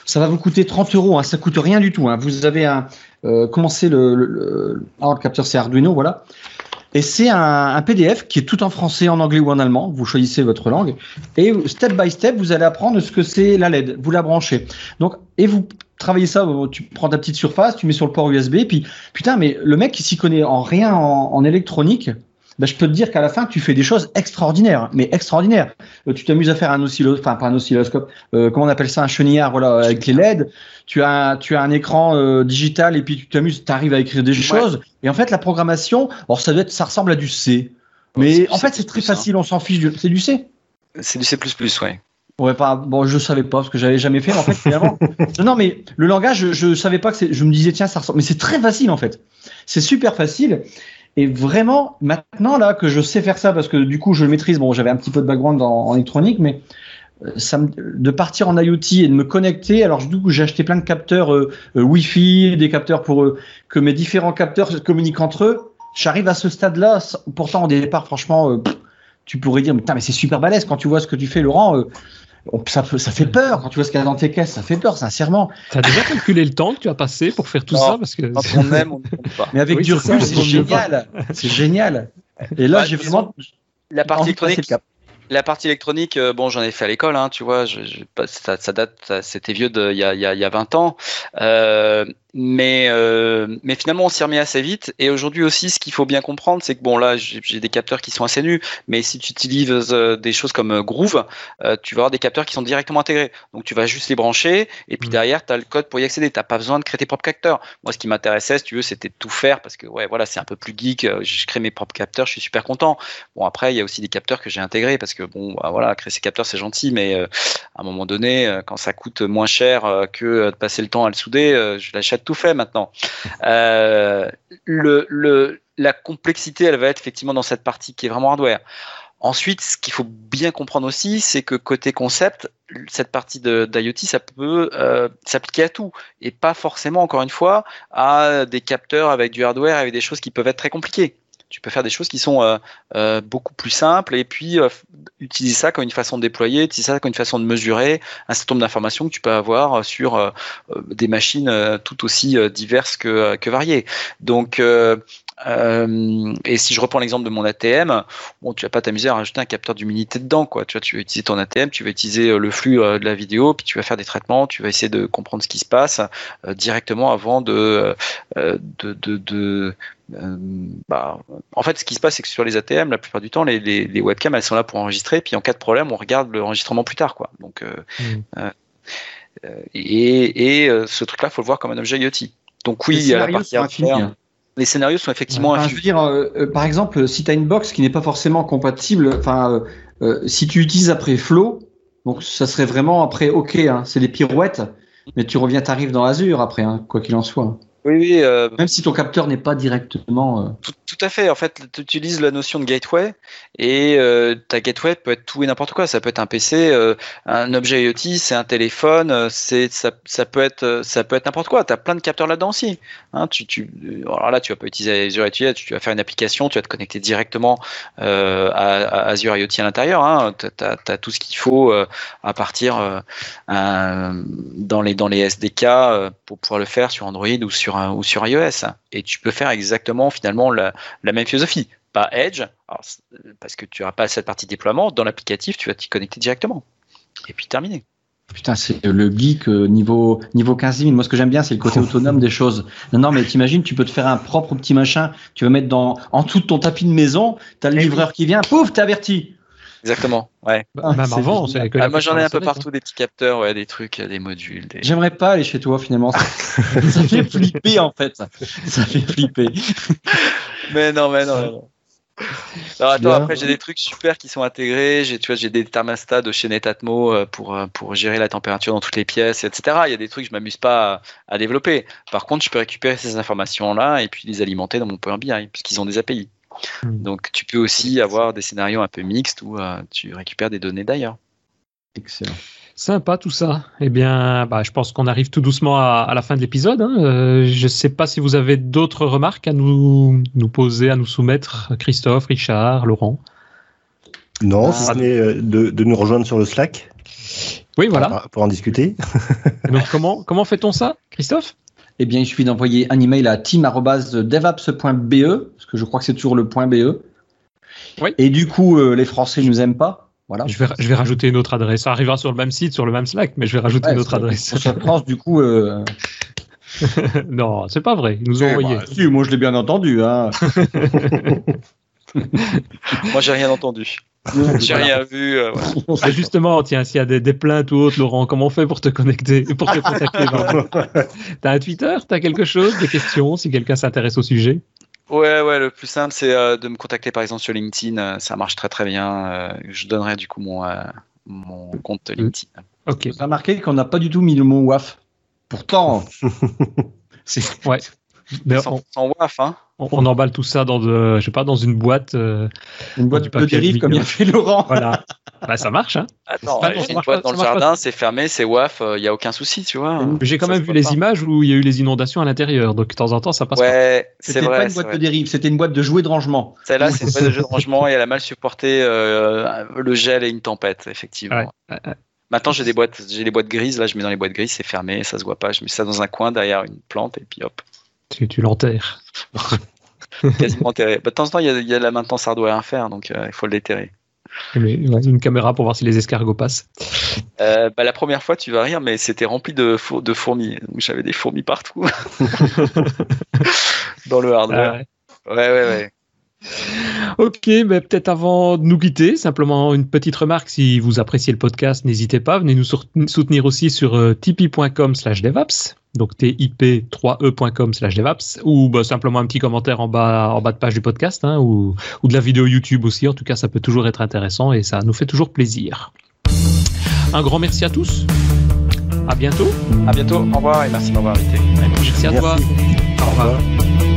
ça va vous coûter 30 euros. Hein, ça coûte rien du tout. Hein. Vous avez un, euh, commencé le, le, le, le capteur, c'est Arduino, voilà. Et c'est un, PDF qui est tout en français, en anglais ou en allemand. Vous choisissez votre langue. Et step by step, vous allez apprendre ce que c'est la LED. Vous la branchez. Donc, et vous travaillez ça, tu prends ta petite surface, tu mets sur le port USB, puis putain, mais le mec qui s'y connaît en rien en, en électronique, bah, je peux te dire qu'à la fin, tu fais des choses extraordinaires, mais extraordinaires. Euh, tu t'amuses à faire un oscilloscope, enfin pas un oscilloscope, euh, comment on appelle ça, un chenillard, voilà, avec les LED. Tu as, tu as un écran euh, digital et puis tu t'amuses, tu arrives à écrire des choses. Et en fait, la programmation, alors ça doit être, ça ressemble à du C. Mais en fait, c'est très hein. facile, on s'en fiche. C'est du C. C'est du C++, ouais. Ouais, pas, bon, je savais pas parce que j'avais jamais fait. en fait, finalement, non, mais le langage, je, je savais pas que c'est. Je me disais tiens, ça ressemble. Mais c'est très facile en fait. C'est super facile. Et vraiment, maintenant là que je sais faire ça, parce que du coup je le maîtrise, bon j'avais un petit peu de background en, électronique, mais euh, ça de partir en IoT et de me connecter, alors du coup j'ai acheté plein de capteurs euh, euh, Wi-Fi, des capteurs pour que mes différents capteurs communiquent entre eux. J'arrive à ce stade-là, pourtant au départ franchement, tu pourrais dire, mais c'est super balèze quand tu vois ce que tu fais Laurent ça, ça fait peur quand tu vois ce qu'il y a dans tes caisses, ça fait peur, sincèrement. Tu as déjà calculé le temps que tu as passé pour faire tout ça parce que on aime, on ne pas. Mais avec du recul, c'est génial, c'est génial. Et là, j'ai vraiment la partie électronique. La partie électronique, euh, bon, j'en ai fait à l'école, hein, tu vois, je, je, ça, ça, date, c'était vieux il y a, y, a, y a 20 ans. Euh, mais, euh, mais finalement, on s'y remet assez vite. Et aujourd'hui aussi, ce qu'il faut bien comprendre, c'est que bon, là, j'ai des capteurs qui sont assez nus, mais si tu utilises euh, des choses comme euh, Groove, tu vas avoir des capteurs qui sont directement intégrés. Donc, tu vas juste les brancher, et puis mmh. derrière, tu as le code pour y accéder. Tu n'as pas besoin de créer tes propres capteurs. Moi, ce qui m'intéressait, si tu veux, c'était de tout faire, parce que ouais, voilà, c'est un peu plus geek. Je crée mes propres capteurs, je suis super content. Bon, après, il y a aussi des capteurs que j'ai intégrés, parce que bon, bah, voilà, créer ces capteurs, c'est gentil, mais à un moment donné, quand ça coûte moins cher que de passer le temps à le souder, je l'achète tout fait maintenant. Euh, la complexité, elle va être effectivement dans cette partie qui est vraiment hardware. Ensuite, ce qu'il faut bien comprendre aussi, c'est que côté concept, cette partie d'IoT, ça peut euh, s'appliquer à tout et pas forcément, encore une fois, à des capteurs avec du hardware, avec des choses qui peuvent être très compliquées tu peux faire des choses qui sont euh, euh, beaucoup plus simples et puis euh, utiliser ça comme une façon de déployer, utiliser ça comme une façon de mesurer un certain nombre d'informations que tu peux avoir sur des machines tout aussi diverses que, que variées. Donc euh, et si je reprends l'exemple de mon ATM, bon, tu vas pas t'amuser à rajouter un capteur d'humidité dedans, quoi. Tu vois, tu vas utiliser ton ATM, tu vas utiliser le flux de la vidéo, puis tu vas faire des traitements, tu vas essayer de comprendre ce qui se passe directement avant de, de, de, de euh, bah, en fait, ce qui se passe, c'est que sur les ATM, la plupart du temps, les, les, webcams, elles sont là pour enregistrer, puis en cas de problème, on regarde l'enregistrement plus tard, quoi. Donc, euh, mmh. euh, et, et ce truc-là, faut le voir comme un objet IoT. Donc oui, il y a la partie hein. Les scénarios sont effectivement. je veux dire, par exemple, si tu as une box qui n'est pas forcément compatible, enfin, si tu utilises après Flow, donc ça serait vraiment après OK, hein, c'est des pirouettes, mais tu reviens, t'arrives dans Azure après, hein, quoi qu'il en soit. Oui, oui. Euh, Même si ton capteur n'est pas directement. Euh, tout, tout, à fait. En fait, tu utilises la notion de gateway et euh, ta gateway peut être tout et n'importe quoi. Ça peut être un PC, un objet IoT, c'est un téléphone, c'est ça, ça peut être ça peut être n'importe quoi. Tu as plein de capteurs là-dedans aussi. Hein, tu, tu, alors là, tu vas pas utiliser Azure IoT, tu vas faire une application, tu vas te connecter directement à, à, Azure IoT à l'intérieur. Hein. Tu as, tout ce qu'il faut à partir dans les dans les SDK pour pouvoir le faire sur Android ou sur ou sur iOS. Et tu peux faire exactement finalement la, la même philosophie. Pas Edge, parce que tu n'auras pas cette partie déploiement. Dans l'applicatif, tu vas t'y connecter directement. Et puis terminé. Putain, c'est le geek euh, niveau, niveau 15 000. Moi, ce que j'aime bien, c'est le côté autonome des choses. Non, non, mais t'imagines, tu peux te faire un propre petit machin. Tu vas mettre dans, en de ton tapis de maison. T'as le livreur qui vient. Pouf, t'es averti. Exactement, ouais. Bah, même avant, ah, moi j'en ai un peu partout des petits capteurs, ouais, des trucs, des modules. Des... J'aimerais pas aller chez toi finalement. ça fait flipper en fait. Ça fait flipper. mais non, mais non. Alors attends, après j'ai des trucs super qui sont intégrés. J'ai, tu vois, j'ai des thermostats de chez Netatmo euh, pour euh, pour gérer la température dans toutes les pièces, etc. Il y a des trucs que je m'amuse pas à, développer. Par contre, je peux récupérer ces informations là et puis les alimenter dans mon Power BI puisqu'ils ont des API. Hmm. Donc tu peux aussi avoir des scénarios un peu mixtes où euh, tu récupères des données d'ailleurs. Excellent. Sympa tout ça. Eh bien, bah, je pense qu'on arrive tout doucement à, la fin de l'épisode. Hein. Euh, je ne sais pas si vous avez d'autres remarques à nous, nous poser, à nous soumettre, Christophe, Richard, Laurent. Non, ah. si ce n'est euh, de, de, nous rejoindre sur le Slack. Oui, voilà. Pour, en discuter. Donc, comment, comment fait-on ça, Christophe? Eh bien, il suffit d'envoyer un email à team.devaps.be, parce que je crois que c'est toujours le point .be. Oui. Et du coup, euh, les Français ne nous aiment pas. Voilà. Je vais, je vais rajouter une autre adresse. Ça arrivera sur le même site, sur le même Slack, mais je vais rajouter une autre adresse. Sur France, du coup. Euh... non, c'est pas vrai. Ils nous ont eh envoyé. Bah, si, moi je l'ai bien entendu. Hein. Moi, j'ai rien entendu. J'ai rien vu. Euh, justement, tiens, s'il y a des, plaintes ou autres, Laurent, comment on fait pour te connecter, pour te contacter T'as un Twitter? T'as quelque chose Des questions Si quelqu'un s'intéresse au sujet? Ouais, ouais, le plus simple, c'est euh, de me contacter par exemple sur LinkedIn. Euh, ça marche très très bien. je donnerai du coup mon, mon compte mm. LinkedIn. Ok. Vous remarqué qu'on n'a pas du tout mis le mot WAF. Pourtant. ouais. Mais sans, WAF, hein on, emballe tout ça dans, de, je sais pas, dans une boîte. Euh, une boîte de dérive comme il a fait Laurent. Voilà. bah, ça marche. Hein. Attends, une boîte dans le jardin, c'est fermé, c'est WAF, il euh, n'y a aucun souci, tu vois. J'ai quand même vu les images où il y a eu les inondations à l'intérieur, donc de temps en temps, ça passe. Ouais, c'est vrai. C'était pas une boîte de dérive, c'était une boîte de jouets de rangement. Celle-là, c'est une boîte de jouets de rangement et elle a mal supporté euh, le gel et une tempête, effectivement. Maintenant, j'ai des boîtes, j'ai les boîtes grises. Là, je mets dans les boîtes grises, c'est fermé, ça se voit pas. Je mets ça dans un coin derrière une plante et puis hop. Tu, tu l'enterres. quasiment enterré. Bah, de temps en temps, il y, a, la maintenance hardware à faire, donc euh, il faut le déterrer. une caméra pour voir si les escargots passent. Euh, bah, la première fois, tu vas rire, mais c'était rempli de, de fourmis. J'avais des fourmis partout dans le hardware. Ah ouais, ouais, ouais. ouais. Ok, mais peut-être avant de nous quitter, simplement une petite remarque. Si vous appréciez le podcast, n'hésitez pas, venez nous soutenir aussi sur euh, tipeee.com slash devaps, donc tip3e.com slash devaps, ou bah, simplement un petit commentaire en bas, en bas de page du podcast, hein, ou, ou de la vidéo YouTube aussi. En tout cas, ça peut toujours être intéressant et ça nous fait toujours plaisir. Un grand merci à tous. À bientôt. À bientôt. Au revoir et merci de m'avoir invité. Merci à toi. Au revoir.